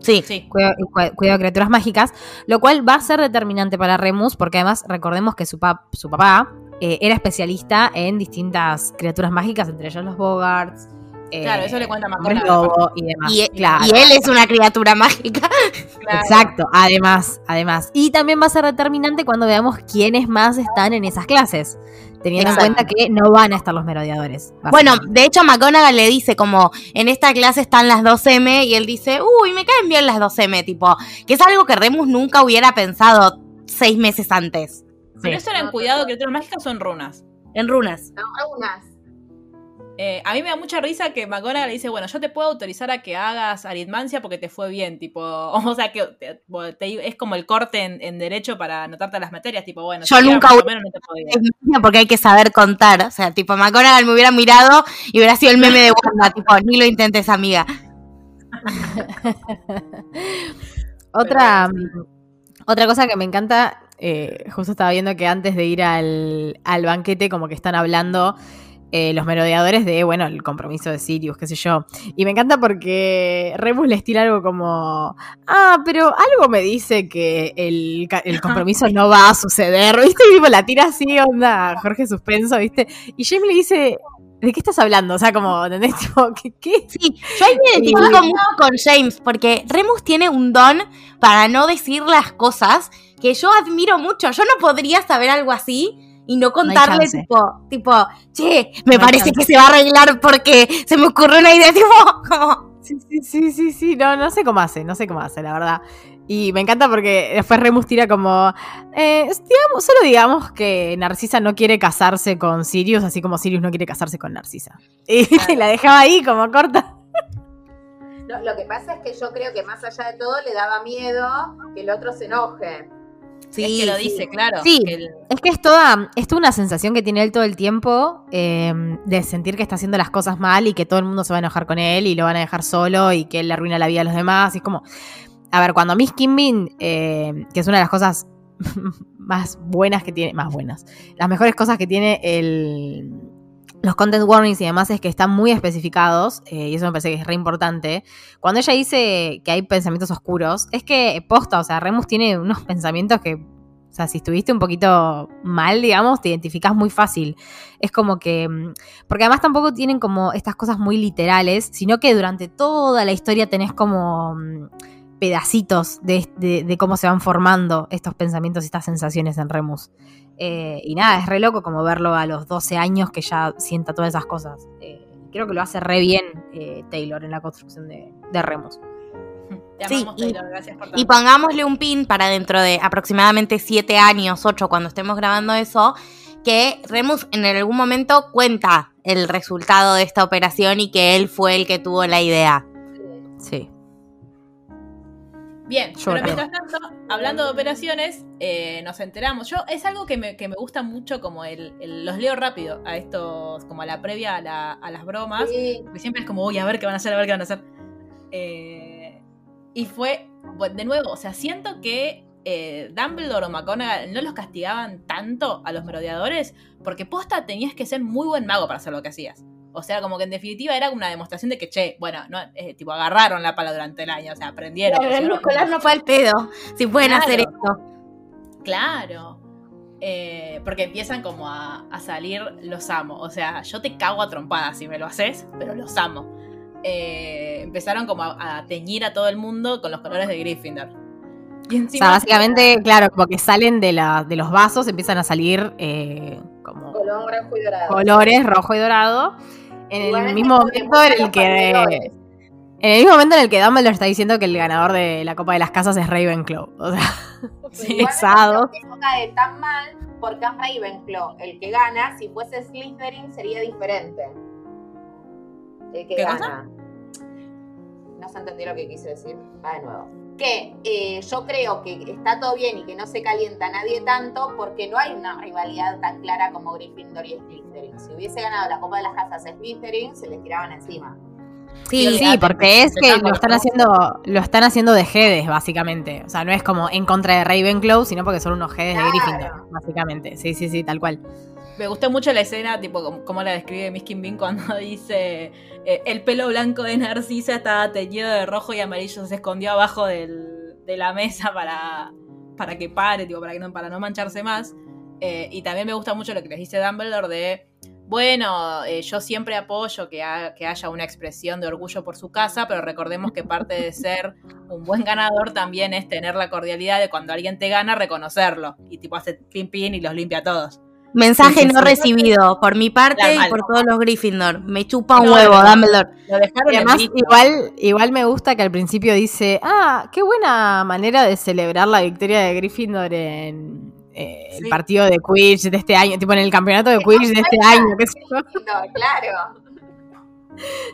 [SPEAKER 3] Sí.
[SPEAKER 2] Sí.
[SPEAKER 4] Cuidado, cu- cuidado, criaturas mágicas, lo cual va a ser determinante para Remus, porque además recordemos que su, pap- su papá eh, era especialista en distintas criaturas mágicas, entre ellos los Bogarts. Eh,
[SPEAKER 2] Claro, eso le cuenta
[SPEAKER 4] Hombre
[SPEAKER 2] McGonagall,
[SPEAKER 4] Lobo y demás.
[SPEAKER 3] Y,
[SPEAKER 4] claro.
[SPEAKER 3] y él es una criatura mágica.
[SPEAKER 2] Claro.
[SPEAKER 4] Exacto, además, además. Y también va a ser determinante cuando veamos quiénes más están en esas clases. Teniendo
[SPEAKER 3] Exacto.
[SPEAKER 4] en cuenta que no van a estar los merodeadores.
[SPEAKER 3] Bueno, de hecho McGonagall le dice como, en esta clase están las 2M y él dice, uy, me caen bien las 2M, tipo, que es algo que Remus nunca hubiera pensado seis meses antes.
[SPEAKER 2] Pero eso eran cuidado, criaturas mágicas son runas.
[SPEAKER 3] En runas.
[SPEAKER 5] No, algunas.
[SPEAKER 2] Eh, a mí me da mucha risa que McGonagall le dice, bueno, yo te puedo autorizar a que hagas aritmancia porque te fue bien, tipo, *laughs* o sea, que te- te- es como el corte en, en derecho para anotarte las materias, tipo, bueno,
[SPEAKER 3] Yo
[SPEAKER 2] si
[SPEAKER 3] nunca hubiera-
[SPEAKER 2] menos no te
[SPEAKER 3] porque hay que saber contar. O sea, tipo, McGonagall me hubiera mirado y hubiera sido el meme de Wanda, tipo, ni lo intentes, amiga. *laughs*
[SPEAKER 4] Otra, otra cosa que me encanta, eh, justo estaba viendo que antes de ir al, al banquete, como que están hablando eh, los merodeadores de, bueno, el compromiso de Sirius, qué sé yo. Y me encanta porque Remus les tira algo como, ah, pero algo me dice que el, el compromiso no va a suceder, ¿viste? Y tipo, la tira así, onda, Jorge Suspenso, ¿viste? Y Jamie le dice, ¿de qué estás hablando? O sea, como, ¿entendés? *laughs* Tipo, ¿qué? qué?
[SPEAKER 3] Sí, yo ahí me identifico mucho con James porque Remus tiene un don para no decir las cosas que yo admiro mucho. Yo no podría saber algo así y no contarle tipo, tipo, che, me
[SPEAKER 4] No
[SPEAKER 3] parece
[SPEAKER 4] chance.
[SPEAKER 3] que se va a arreglar porque se me ocurrió una idea, *laughs* tipo, como,
[SPEAKER 4] Sí, sí, sí, sí, sí, no, no sé cómo hace, no sé cómo hace, la verdad. Y me encanta porque después Remus tira como, eh, digamos, solo digamos que Narcisa no quiere casarse con Sirius, así como Sirius no quiere casarse con Narcisa. *laughs* Y la dejaba ahí como corta.
[SPEAKER 5] No, lo que pasa es que yo creo que más allá de todo le daba miedo que el otro se enoje.
[SPEAKER 2] Es que lo dice, claro.
[SPEAKER 4] Sí.
[SPEAKER 2] que el-
[SPEAKER 4] Es que es toda, es toda una sensación que tiene él todo el tiempo eh, de sentir que está haciendo las cosas mal y que todo el mundo se va a enojar con él y lo van a dejar solo y que él le arruina la vida a los demás. Y es como, a ver, cuando Miss Kimbin, eh, que es una de las cosas *laughs* más buenas que tiene, más buenas, las mejores cosas que tiene el, los content warnings y demás es que están muy especificados, eh, y eso me parece que es re importante. Cuando ella dice que hay pensamientos oscuros, es que posta, o sea, Remus tiene unos pensamientos que, o sea, si estuviste un poquito mal, digamos, te identificás muy fácil. Es como que, mm, porque además tampoco tienen como estas cosas muy literales, sino que durante toda la historia tenés como mm, pedacitos de- de cómo se van formando estos pensamientos y estas sensaciones en Remus. Eh, y nada, es re loco como verlo a los 12 años que ya sienta todas esas cosas. Eh, creo que lo hace re bien eh, Taylor en la construcción de, de Remus.
[SPEAKER 2] Te
[SPEAKER 3] Sí,
[SPEAKER 2] amamos,
[SPEAKER 3] y-
[SPEAKER 2] Taylor, gracias por
[SPEAKER 3] Y pongámosle un pin para dentro de aproximadamente siete años, ocho, cuando estemos grabando eso, que Remus en algún momento cuenta el resultado de esta operación y que él fue el que tuvo la idea.
[SPEAKER 4] Sí.
[SPEAKER 2] Bien, pero mientras tanto, hablando de operaciones, eh, nos enteramos. Yo, es algo que me, que me gusta mucho, como el, el- los leo rápido a estos, como a la previa a, la- a las bromas.
[SPEAKER 5] Sí,
[SPEAKER 2] Porque siempre es como, uy, a ver qué van a hacer, a ver qué van a hacer. Eh, y fue, de nuevo, o sea, siento que eh, Dumbledore o McGonagall no los castigaban tanto a los merodeadores porque posta tenías que ser muy buen mago para hacer lo que hacías. O sea, como que en definitiva era una demostración de que, che, bueno, no, eh, tipo, agarraron la pala durante el año, o sea, aprendieron.
[SPEAKER 3] El
[SPEAKER 2] pusieron-
[SPEAKER 3] escolar no fue al pedo. Si pueden
[SPEAKER 2] Claro.
[SPEAKER 3] hacer esto.
[SPEAKER 2] Claro. Eh, porque empiezan como a, a salir los amo. O sea, yo te cago a trompadas si me lo haces, pero los amo. Eh, empezaron como a, a teñir a todo el mundo con los colores de Gryffindor. Y
[SPEAKER 4] O sea, básicamente, claro, como que salen de, la, de los vasos, empiezan a salir eh, como
[SPEAKER 5] colón rojo y dorado.
[SPEAKER 4] colores rojo y dorado. En el mismo momento en el que. En el mismo momento en el que Dumbledore está diciendo que el ganador de la Copa de las Casas es Ravenclaw. O sea,
[SPEAKER 2] Sí, *laughs*
[SPEAKER 4] pesado.
[SPEAKER 5] no cae tan mal porque es Ravenclaw el que gana. Si fuese Slytherin sería diferente. El que
[SPEAKER 2] ¿Qué
[SPEAKER 5] gana.
[SPEAKER 2] cosa?
[SPEAKER 5] No se entendió lo que quise decir. Va de nuevo. Que eh, yo creo que está todo bien y que no se calienta nadie tanto porque no hay una rivalidad tan clara como Gryffindor y Slytherin. Si hubiese ganado la Copa de las Casas Slytherin, se les tiraban encima.
[SPEAKER 3] Sí,
[SPEAKER 4] Sí, porque es que lo están haciendo, lo están haciendo de Jedes, básicamente. O sea, no es como en contra de Ravenclaw, sino porque son unos Jedes de. Gryffindor, básicamente. Sí, sí, sí, tal cual.
[SPEAKER 2] Me gustó mucho la escena, tipo, como, la describe Miss Kim Bean cuando *laughs* dice eh, el pelo blanco de Narcisa estaba teñido de rojo y amarillo, se escondió abajo del- de la mesa para, para que pare, tipo, para, que no, para no mancharse más. Eh, y también me gusta mucho lo que les dice Dumbledore de, bueno, eh, yo siempre apoyo que, que haya una expresión de orgullo por su casa, pero recordemos que parte de ser un buen ganador también es tener la cordialidad de cuando alguien te gana, reconocerlo. Y tipo hace pin pin y los limpia a todos.
[SPEAKER 3] Mensaje
[SPEAKER 4] Sí,
[SPEAKER 3] no recibido por mi parte y por todos los Gryffindor. Me chupa un
[SPEAKER 2] No,
[SPEAKER 3] huevo. Dumbledore.
[SPEAKER 2] Lo dejaron
[SPEAKER 4] además, igual, igual me gusta que al principio dice, ah, qué buena manera de celebrar la victoria de Gryffindor en eh, el partido de Quidditch de este año, tipo en el campeonato de Quidditch de este año, qué sé yo.
[SPEAKER 5] No, claro.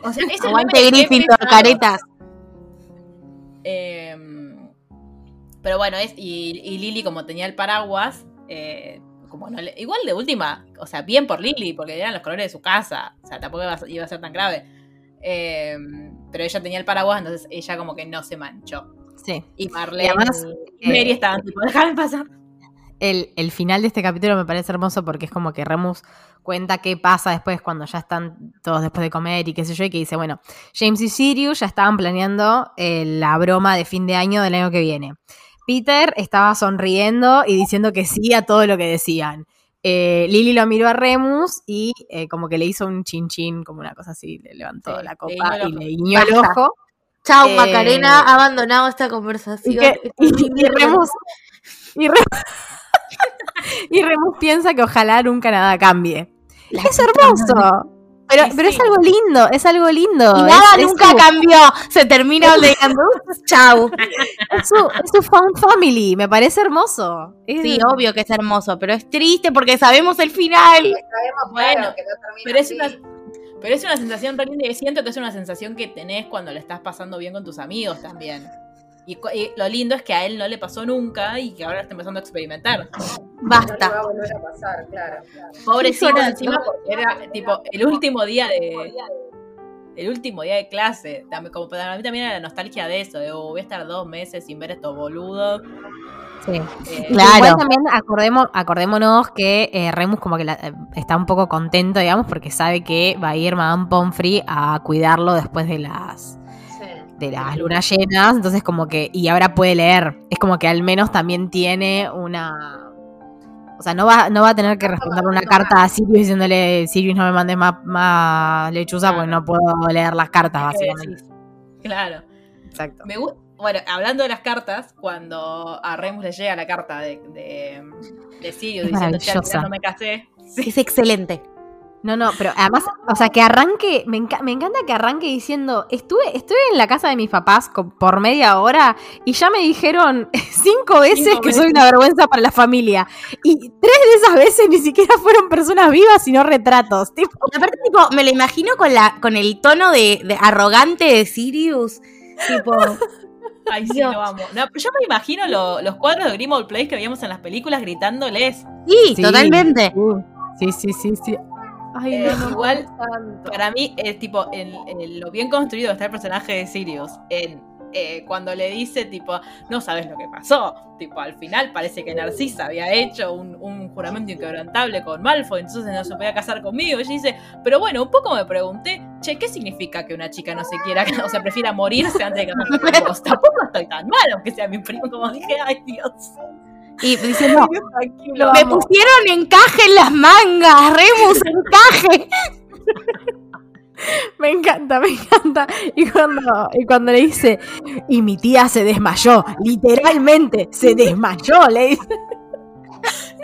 [SPEAKER 2] O sea, es
[SPEAKER 3] Aguante Gryffindor, caretas.
[SPEAKER 2] Eh, pero bueno, es, y, y Lily, como tenía el paraguas, eh, como no le- igual de última, o sea, bien por Lily, porque eran los colores de su casa, o sea, tampoco iba a, iba a ser tan grave. Eh, pero ella tenía el paraguas, entonces ella como que no se manchó.
[SPEAKER 4] Sí.
[SPEAKER 2] Y Marlene
[SPEAKER 4] Y además,
[SPEAKER 2] y Mary
[SPEAKER 4] eh,
[SPEAKER 2] estaban tipo, déjame pasar.
[SPEAKER 4] El, el final de este capítulo me parece hermoso porque es como que Remus cuenta qué pasa después cuando ya están todos después de comer y qué sé yo, y que dice, bueno, James y Sirius ya estaban planeando eh, la broma de fin de año del año que viene. Peter estaba sonriendo y diciendo que sí a todo lo que decían. Eh, Lily lo miró a Remus y eh, como que le hizo un chin chin, como una cosa así, le levantó
[SPEAKER 2] Sí,
[SPEAKER 4] la copa y le guiñó el ojo.
[SPEAKER 3] Chao,
[SPEAKER 4] Eh,
[SPEAKER 3] Macarena, ha abandonado esta
[SPEAKER 4] Y,
[SPEAKER 3] conversación.
[SPEAKER 4] que- y- y Remus, y Re- *laughs* y Remus piensa que ojalá nunca nada cambie. es hermoso. Pero,
[SPEAKER 2] Sí,
[SPEAKER 4] pero
[SPEAKER 2] sí.
[SPEAKER 4] es algo lindo, es algo lindo.
[SPEAKER 3] Y nada
[SPEAKER 4] es
[SPEAKER 3] nunca
[SPEAKER 4] su-
[SPEAKER 3] cambió. Se termina de Chau. *laughs*
[SPEAKER 4] Es su, es su found family, me parece hermoso. Es-
[SPEAKER 3] Sí, obvio que es hermoso, pero es triste porque sabemos el final.
[SPEAKER 5] Sabemos,
[SPEAKER 2] Bueno,
[SPEAKER 5] claro, que no termina
[SPEAKER 2] Pero es
[SPEAKER 5] así.
[SPEAKER 2] una, pero es una sensación linda y siento que es una sensación que tenés cuando le estás pasando bien con tus amigos también. Y, lo lindo es que a él no le pasó nunca y que ahora está empezando a experimentar.
[SPEAKER 5] No le va
[SPEAKER 3] Basta.
[SPEAKER 5] a volver a pasar, claro.
[SPEAKER 2] Pobrecito encima porque era tipo el último día de. El último día de clase. También, como para mí también era la nostalgia de eso, de "Oh, voy a estar dos meses sin ver estos boludos.
[SPEAKER 4] Sí.
[SPEAKER 2] Eh,
[SPEAKER 3] Claro.
[SPEAKER 4] Igual también acordemos, acordémonos que eh, Remus como que la- eh, está un poco contento, digamos, porque sabe que va a ir Madame Pomfrey a cuidarlo después de las. De las lunas llenas, entonces como que, y ahora puede leer, es como que al menos también tiene una, o sea, no va, no va a tener que responder una carta a Sirius diciéndole, Sirius no me mandes más, más lechuza porque no puedo leer las cartas,
[SPEAKER 2] ¿qué
[SPEAKER 4] básicamente.
[SPEAKER 2] Claro.
[SPEAKER 4] Exacto.
[SPEAKER 2] Me bueno, hablando de las cartas, cuando a Remus le llega la carta de, de, de Sirius diciendo final no me casé. Sí.
[SPEAKER 3] Es excelente.
[SPEAKER 4] No, no, pero además, o sea, que arranque, me, enca- me encanta que arranque diciendo, estuve, estuve en la casa de mis papás por media hora y ya me dijeron *laughs* cinco veces
[SPEAKER 2] Cinco
[SPEAKER 4] que soy una vergüenza para la familia. Y tres de esas veces ni siquiera fueron personas vivas, sino retratos. *laughs* Tipo,
[SPEAKER 3] Y aparte, tipo, me lo imagino con la, con el tono de, de arrogante de Sirius. Tipo, *laughs*
[SPEAKER 2] Ay, sí,
[SPEAKER 3] Dios.
[SPEAKER 2] lo amo. No, yo me imagino lo- los cuadros de Grimmauld Place que veíamos en las películas gritándoles.
[SPEAKER 3] sí,
[SPEAKER 4] Sí.
[SPEAKER 3] totalmente.
[SPEAKER 4] Uh, sí, sí, sí, sí. Ay,
[SPEAKER 2] Eh,
[SPEAKER 4] no, no,
[SPEAKER 2] igual,
[SPEAKER 4] tanto.
[SPEAKER 2] Para mí, es tipo, el- el- lo bien construido está el personaje de Sirius. En, eh, cuando le dice, tipo, no sabes lo que pasó. Tipo, al final parece que Narcisa había hecho un, un juramento inquebrantable con Malfoy, entonces no se podía casar conmigo. Y ella dice, pero bueno, un poco me pregunté, che, ¿qué significa que una chica no se quiera, *laughs* o sea, prefiera morirse antes de casarse con vos? Tampoco estoy tan mal, aunque sea mi primo, como dije, ay Dios.
[SPEAKER 3] Y diciendo,
[SPEAKER 2] Tranquilo,
[SPEAKER 3] me *laughs*
[SPEAKER 2] amo.
[SPEAKER 3] pusieron encaje en las mangas, Remus, encaje. *laughs*
[SPEAKER 4] Me encanta, me encanta. Y cuando, y cuando le dice, y mi tía se desmayó, literalmente se desmayó, le dice.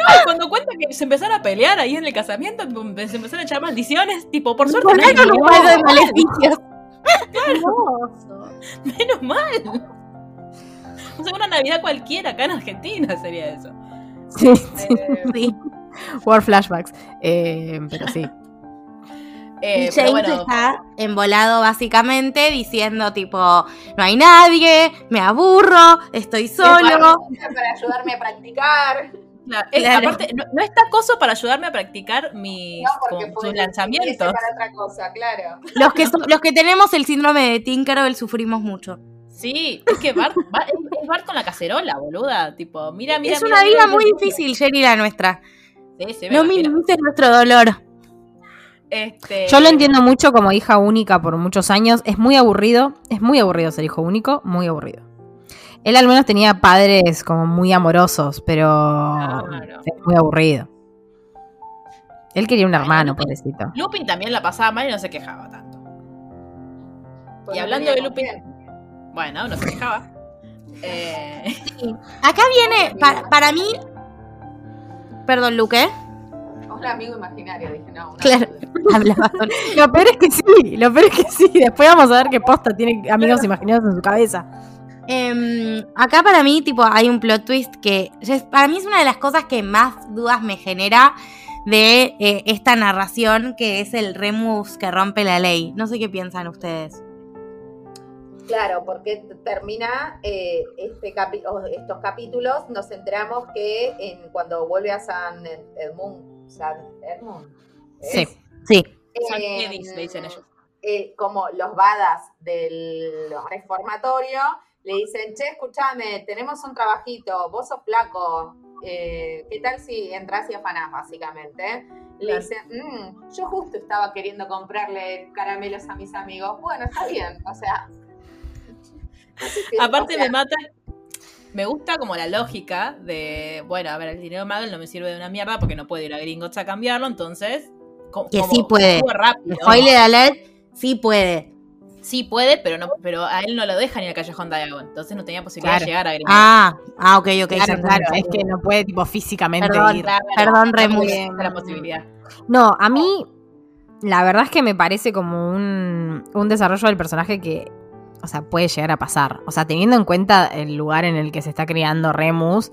[SPEAKER 2] Ay, cuando cuenta que se empezaron a pelear ahí en el casamiento, se empezaron a echar maldiciones, tipo, por suerte
[SPEAKER 3] juego de maleficios.
[SPEAKER 2] Menos mal. O sea, una Navidad cualquiera acá en Argentina sería eso.
[SPEAKER 4] Sí, sí.
[SPEAKER 2] Eh,
[SPEAKER 3] Sí.
[SPEAKER 4] War flashbacks. Eh, pero sí. *laughs*
[SPEAKER 2] eh,
[SPEAKER 3] James
[SPEAKER 2] bueno,
[SPEAKER 3] está embolado básicamente diciendo tipo, no hay nadie, me aburro, estoy solo. *laughs*
[SPEAKER 5] Para ayudarme a practicar.
[SPEAKER 2] claro, es-
[SPEAKER 3] claro.
[SPEAKER 2] aparte, no, no está acoso para ayudarme a practicar mis
[SPEAKER 5] No, porque
[SPEAKER 2] como
[SPEAKER 5] fue
[SPEAKER 2] sus lanzamientos.
[SPEAKER 5] para otra cosa, claro.
[SPEAKER 3] Los que, so- los que tenemos el síndrome de Tinkerbell sufrimos mucho.
[SPEAKER 2] Sí, es que Bart, Bart- es Bart con la cacerola, boluda. Tipo, mira, mira.
[SPEAKER 3] es
[SPEAKER 2] mira,
[SPEAKER 3] una
[SPEAKER 2] mira,
[SPEAKER 3] vida
[SPEAKER 2] mira,
[SPEAKER 3] muy
[SPEAKER 2] mira.
[SPEAKER 3] difícil, Jenny, la nuestra.
[SPEAKER 2] Sí, sí, me
[SPEAKER 3] No minimices nuestro dolor.
[SPEAKER 2] Este,
[SPEAKER 4] Yo lo entiendo mucho como hija única por muchos años. Es muy aburrido. Es muy aburrido ser hijo único. Muy aburrido. Él al menos tenía padres como muy amorosos, pero
[SPEAKER 2] Claro.
[SPEAKER 4] es muy aburrido. Él quería un hermano,
[SPEAKER 2] Lupin-
[SPEAKER 4] pobrecito.
[SPEAKER 2] Lupin también la pasaba mal y no se quejaba tanto.
[SPEAKER 5] Pues
[SPEAKER 2] Y hablando de Lupin-. Bueno, no se quejaba. Eh,
[SPEAKER 3] Acá viene, pa- para mí. Perdón, Luque.
[SPEAKER 5] Hola, amigo imaginario, dije, no. una
[SPEAKER 3] Claro. *laughs* Hablaba
[SPEAKER 4] Lo peor es que sí, lo peor es que sí. Después vamos a ver que posta tiene amigos imaginados en su cabeza.
[SPEAKER 3] Em, acá para mí, tipo, hay un plot twist que para mí es una de las cosas que más dudas me genera de eh, esta narración, que es el Remus que rompe la ley. No sé qué piensan ustedes.
[SPEAKER 5] Claro, porque termina eh, este capi- estos capítulos, nos enteramos que en, cuando vuelve a San Ed- Edmund, San Edmund,
[SPEAKER 4] Sí.
[SPEAKER 5] ¿es?
[SPEAKER 3] Sí.
[SPEAKER 2] San
[SPEAKER 5] Eh,
[SPEAKER 2] Edis, le dicen ellos.
[SPEAKER 5] eh, como los badas del reformatorio le dicen, che, escúchame, tenemos un trabajito, vos sos flaco, eh, ¿qué tal si entras y afanás, básicamente? Le
[SPEAKER 2] Claro.
[SPEAKER 5] dicen, "Mm, yo justo estaba queriendo comprarle caramelos a mis amigos. Bueno, está bien, o sea...
[SPEAKER 2] Aparte
[SPEAKER 5] o sea,
[SPEAKER 2] me mata. Me gusta como la lógica de, bueno, a ver, el dinero Magel no me sirve de una mierda porque no puedo ir a Gringotts a cambiarlo, entonces...
[SPEAKER 3] Que sí puede.
[SPEAKER 2] rápido.
[SPEAKER 3] Spoiler alert, sí puede.
[SPEAKER 2] Sí puede, pero no, pero a él no lo dejan ir al Callejón Diagon. Entonces no tenía posibilidad
[SPEAKER 4] Claro.
[SPEAKER 2] de llegar a Gringotts.
[SPEAKER 3] Ah, ah, ok, ok.
[SPEAKER 4] Claro, claro, es que no puede tipo físicamente
[SPEAKER 3] Perdón,
[SPEAKER 4] ir.
[SPEAKER 2] Claro,
[SPEAKER 3] Perdón,
[SPEAKER 2] no la posibilidad.
[SPEAKER 4] No, a mí la verdad es que me parece como un, un desarrollo del personaje que, o sea, puede llegar a pasar. O sea, teniendo en cuenta el lugar en el que se está criando Remus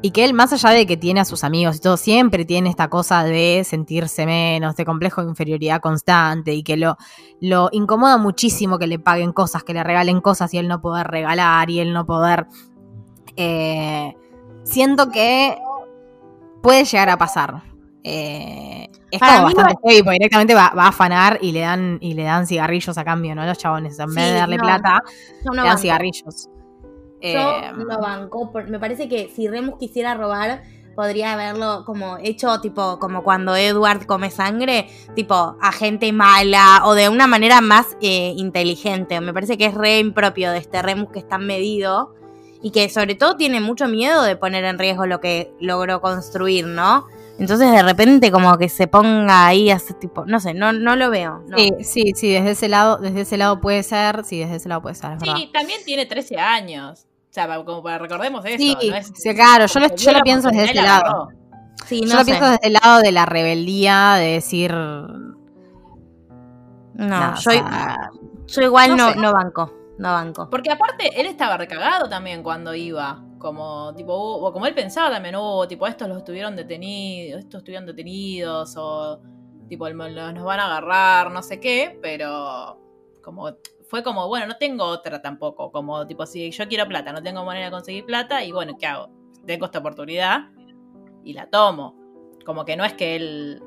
[SPEAKER 4] y que él, más allá de que tiene a sus amigos y todo, siempre tiene esta cosa de sentirse menos, de complejo de inferioridad constante y que lo, lo incomoda muchísimo que le paguen cosas, que le regalen cosas y él no poder regalar y él no poder... eh, siento que puede llegar a pasar. Eh, es
[SPEAKER 3] Para
[SPEAKER 4] como bastante heavy, porque directamente va, va a afanar y le dan y le dan cigarrillos a cambio, ¿no? Los chabones, en vez
[SPEAKER 3] Sí,
[SPEAKER 4] de darle
[SPEAKER 3] no.
[SPEAKER 4] plata,
[SPEAKER 3] no
[SPEAKER 4] le dan
[SPEAKER 3] banco.
[SPEAKER 4] cigarrillos.
[SPEAKER 3] Yo
[SPEAKER 4] Eh,
[SPEAKER 3] no banco. por- Me parece que si Remus quisiera robar, podría haberlo como hecho, tipo, como cuando Edward come sangre, tipo, a gente mala o de una manera más eh, inteligente. Me parece que es re impropio de este Remus que es tan medido y que sobre todo tiene mucho miedo de poner en riesgo lo que logró construir, ¿no? Entonces de repente como que se ponga ahí a ese tipo, no sé, no, no lo veo. no.
[SPEAKER 4] Sí, sí, sí, desde ese lado, desde ese lado puede ser, sí, desde ese lado puede ser, es verdad.
[SPEAKER 2] Sí, también tiene 13 años. O sea, como para recordemos eso.
[SPEAKER 4] Sí,
[SPEAKER 2] no es-
[SPEAKER 4] sí, claro, yo lo, yo lo pienso desde ese lado.
[SPEAKER 3] Sí,
[SPEAKER 4] Yo
[SPEAKER 3] no
[SPEAKER 4] lo
[SPEAKER 3] sé.
[SPEAKER 4] pienso desde el lado de la rebeldía, de decir.
[SPEAKER 3] No, yo,
[SPEAKER 4] sea,
[SPEAKER 3] yo igual
[SPEAKER 2] no
[SPEAKER 3] no,
[SPEAKER 2] sé.
[SPEAKER 3] no banco, no banco.
[SPEAKER 2] Porque aparte, él estaba recagado también cuando iba. Como, tipo, hubo- como él pensaba también, hubo, tipo, estos los estuvieron detenidos, estos estuvieron detenidos, o tipo, los- nos van a agarrar, no sé qué, pero como fue como, bueno, no tengo otra tampoco. Como, tipo, si yo quiero plata, no tengo manera de conseguir plata, y bueno, ¿qué hago? Tengo esta oportunidad y la tomo. Como que no es que él,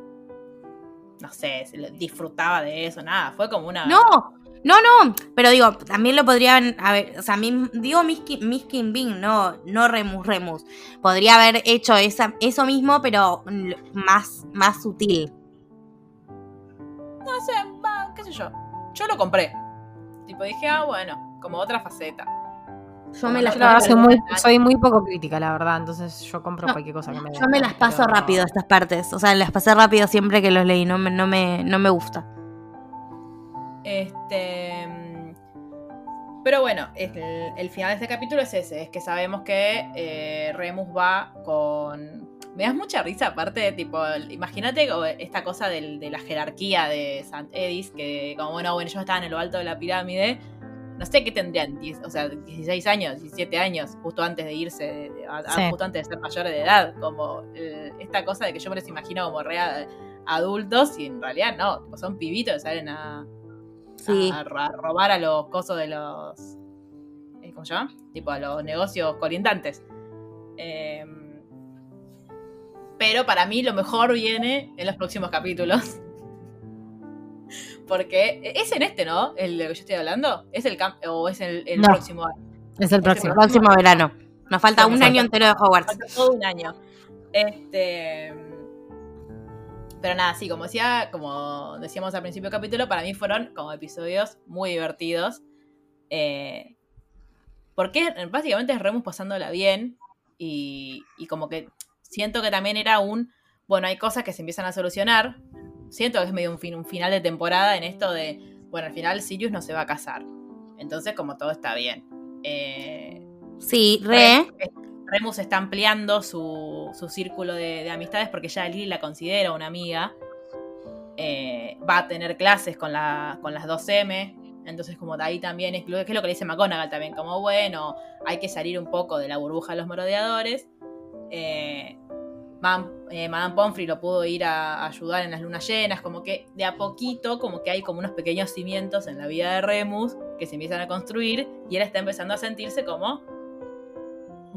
[SPEAKER 2] no sé, disfrutaba de eso, nada, fue como una...
[SPEAKER 3] No, no, no, pero digo, también lo podrían haber, o sea, mi- digo Miskin, Miskin Bing, no, no Remus Remus. Podría haber hecho esa, eso mismo, pero más, más sutil.
[SPEAKER 2] No sé, va, qué sé yo. Yo lo compré. Tipo, dije, ah, bueno, como otra faceta.
[SPEAKER 3] Yo me las
[SPEAKER 4] yo la verdad
[SPEAKER 3] paso,
[SPEAKER 4] soy muy, soy muy poco crítica, la verdad, entonces yo compro
[SPEAKER 3] No,
[SPEAKER 4] cualquier cosa que me
[SPEAKER 3] yo me las paso
[SPEAKER 4] pero-
[SPEAKER 3] rápido estas partes. O sea, las pasé rápido siempre que los leí, no me, no me, no me gusta.
[SPEAKER 2] Este. Pero bueno, el, el final de este capítulo es ese: es que sabemos que eh, Remus va con. Me das mucha risa, aparte de tipo. Imagínate esta cosa del- de la jerarquía de St. Edis, que como bueno, bueno, ellos estaban en lo alto de la pirámide. No sé qué tendrían, 10, o sea, 16 años, 17 años, justo antes de irse, a-
[SPEAKER 4] Sí.
[SPEAKER 2] justo antes de ser mayores de edad. Como eh, esta cosa de que yo me los imagino como re adultos y en realidad no, tipo, son pibitos que salen a,
[SPEAKER 3] Sí.
[SPEAKER 2] a, a robar a los cosos de los. eh, ¿Cómo se llama? Tipo a los negocios colindantes. Eh, pero para mí lo mejor viene en los próximos capítulos. *laughs* Porque es en este, ¿no? El de lo que yo estoy hablando. ¿Es el o es el, el
[SPEAKER 4] No.
[SPEAKER 2] próximo año?
[SPEAKER 4] Es el próximo.
[SPEAKER 3] Próximo verano. Nos falta un
[SPEAKER 2] falta-
[SPEAKER 3] año entero de Hogwarts.
[SPEAKER 2] Falta todo un año. Este. Pero nada, sí, como decía, como decíamos al principio del capítulo, para mí fueron como episodios muy divertidos. Eh, porque básicamente es Remus pasándola bien. Y, y como que siento que también era un. Bueno, hay cosas que se empiezan a solucionar. Siento que es medio un, fin, un final de temporada en esto de. Bueno, al final Sirius no se va a casar. Entonces, como todo está bien. Eh,
[SPEAKER 3] Sí, re.
[SPEAKER 2] Remus está ampliando su, su círculo de, de amistades porque ya Lily la considera una amiga. Eh, va a tener clases con, la, con las 2M. Entonces, como de ahí también es, que es lo que le dice McGonagall también, como bueno, hay que salir un poco de la burbuja de los merodeadores. Eh, eh, Madame Pomfrey lo pudo ir a, ayudar en las lunas llenas, como que de a poquito, como que hay como unos pequeños cimientos en la vida de Remus que se empiezan a construir y él está empezando a sentirse como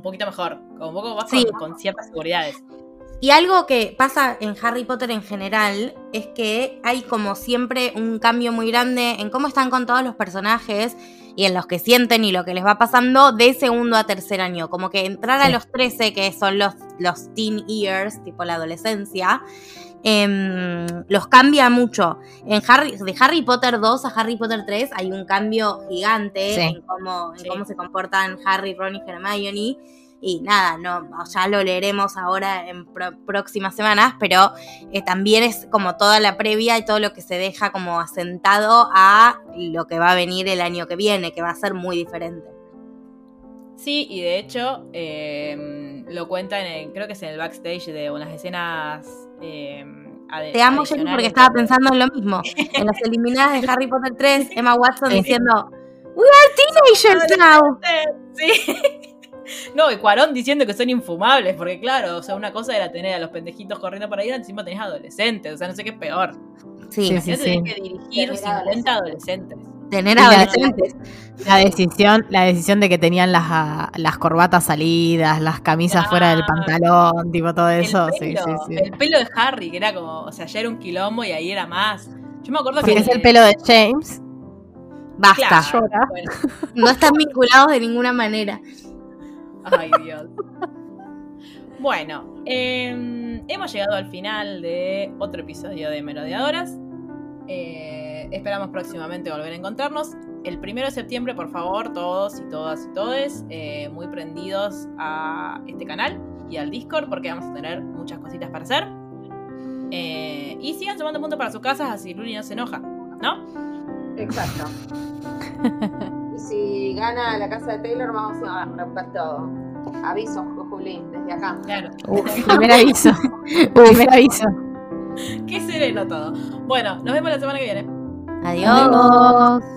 [SPEAKER 2] poquito mejor, como un poco más
[SPEAKER 3] Sí.
[SPEAKER 2] con, con ciertas seguridades.
[SPEAKER 3] Y algo que pasa en Harry Potter en general es que hay como siempre un cambio muy grande en cómo están con todos los personajes y en los que sienten y lo que les va pasando de segundo a tercer año. Como que entrar a los 13, que son los, los teen years, tipo la adolescencia, em, los cambia mucho. En Harry, de Harry Potter 2 a Harry Potter 3 hay un cambio gigante
[SPEAKER 4] Sí.
[SPEAKER 3] en, cómo, en
[SPEAKER 2] Sí.
[SPEAKER 3] cómo se comportan Harry, Ron y Hermione. Y nada, no, ya lo leeremos ahora en pro- próximas semanas, pero eh, también es como toda la previa y todo lo que se deja como asentado a lo que va a venir el año que viene, que va a ser muy diferente.
[SPEAKER 2] Sí, y de hecho eh, lo cuentan, en, creo que es en el backstage de unas escenas. eh, ade-
[SPEAKER 3] Te amo, Jenny, porque estaba pensando en lo mismo. *laughs* En las eliminadas de Harry Potter 3, Emma Watson
[SPEAKER 4] Sí.
[SPEAKER 3] diciendo, We are teenagers now. *laughs*
[SPEAKER 2] Sí. No, y Cuarón diciendo que son infumables, porque claro, o sea, una cosa era tener a los pendejitos corriendo por ahí, y encima tenés adolescentes, o sea, no sé qué es peor.
[SPEAKER 3] Sí,
[SPEAKER 4] Sí, sí.
[SPEAKER 2] Tenés que dirigir
[SPEAKER 5] Tener
[SPEAKER 2] 50 adolescentes.
[SPEAKER 3] Tener
[SPEAKER 4] la-
[SPEAKER 3] adolescentes.
[SPEAKER 4] La decisión, la decisión de que tenían las, ah, las corbatas salidas, las camisas fuera del pantalón, tipo todo eso.
[SPEAKER 2] el,
[SPEAKER 4] Sí,
[SPEAKER 2] pelo,
[SPEAKER 4] sí, sí.
[SPEAKER 2] el pelo de Harry, que era como, o sea, ya era un quilombo y ahí era más. Yo me acuerdo
[SPEAKER 4] Porque
[SPEAKER 2] que.
[SPEAKER 4] es el pelo de James.
[SPEAKER 3] Basta.
[SPEAKER 2] Claro,
[SPEAKER 4] Llora.
[SPEAKER 2] bueno. *laughs*
[SPEAKER 3] No están vinculados de ninguna manera.
[SPEAKER 2] Ay, Dios. Bueno, eh, hemos llegado al final de otro episodio de Merodeadoras. Eh, esperamos próximamente volver a encontrarnos. El primero de septiembre, por favor, todos y todas y todes, eh, muy prendidos a este canal y al Discord, porque vamos a tener muchas cositas para hacer. Eh, y sigan sumando puntos para sus casas, así Luli no se enoja, ¿no?
[SPEAKER 5] Exacto. *laughs* y si gana la casa de Taylor, vamos a romper todo. Aviso, Juli, desde acá.
[SPEAKER 2] Claro. *laughs*
[SPEAKER 4] Primer aviso. *laughs* Primer aviso.
[SPEAKER 2] Qué sereno todo. Bueno, nos vemos la semana que viene.
[SPEAKER 3] Adiós.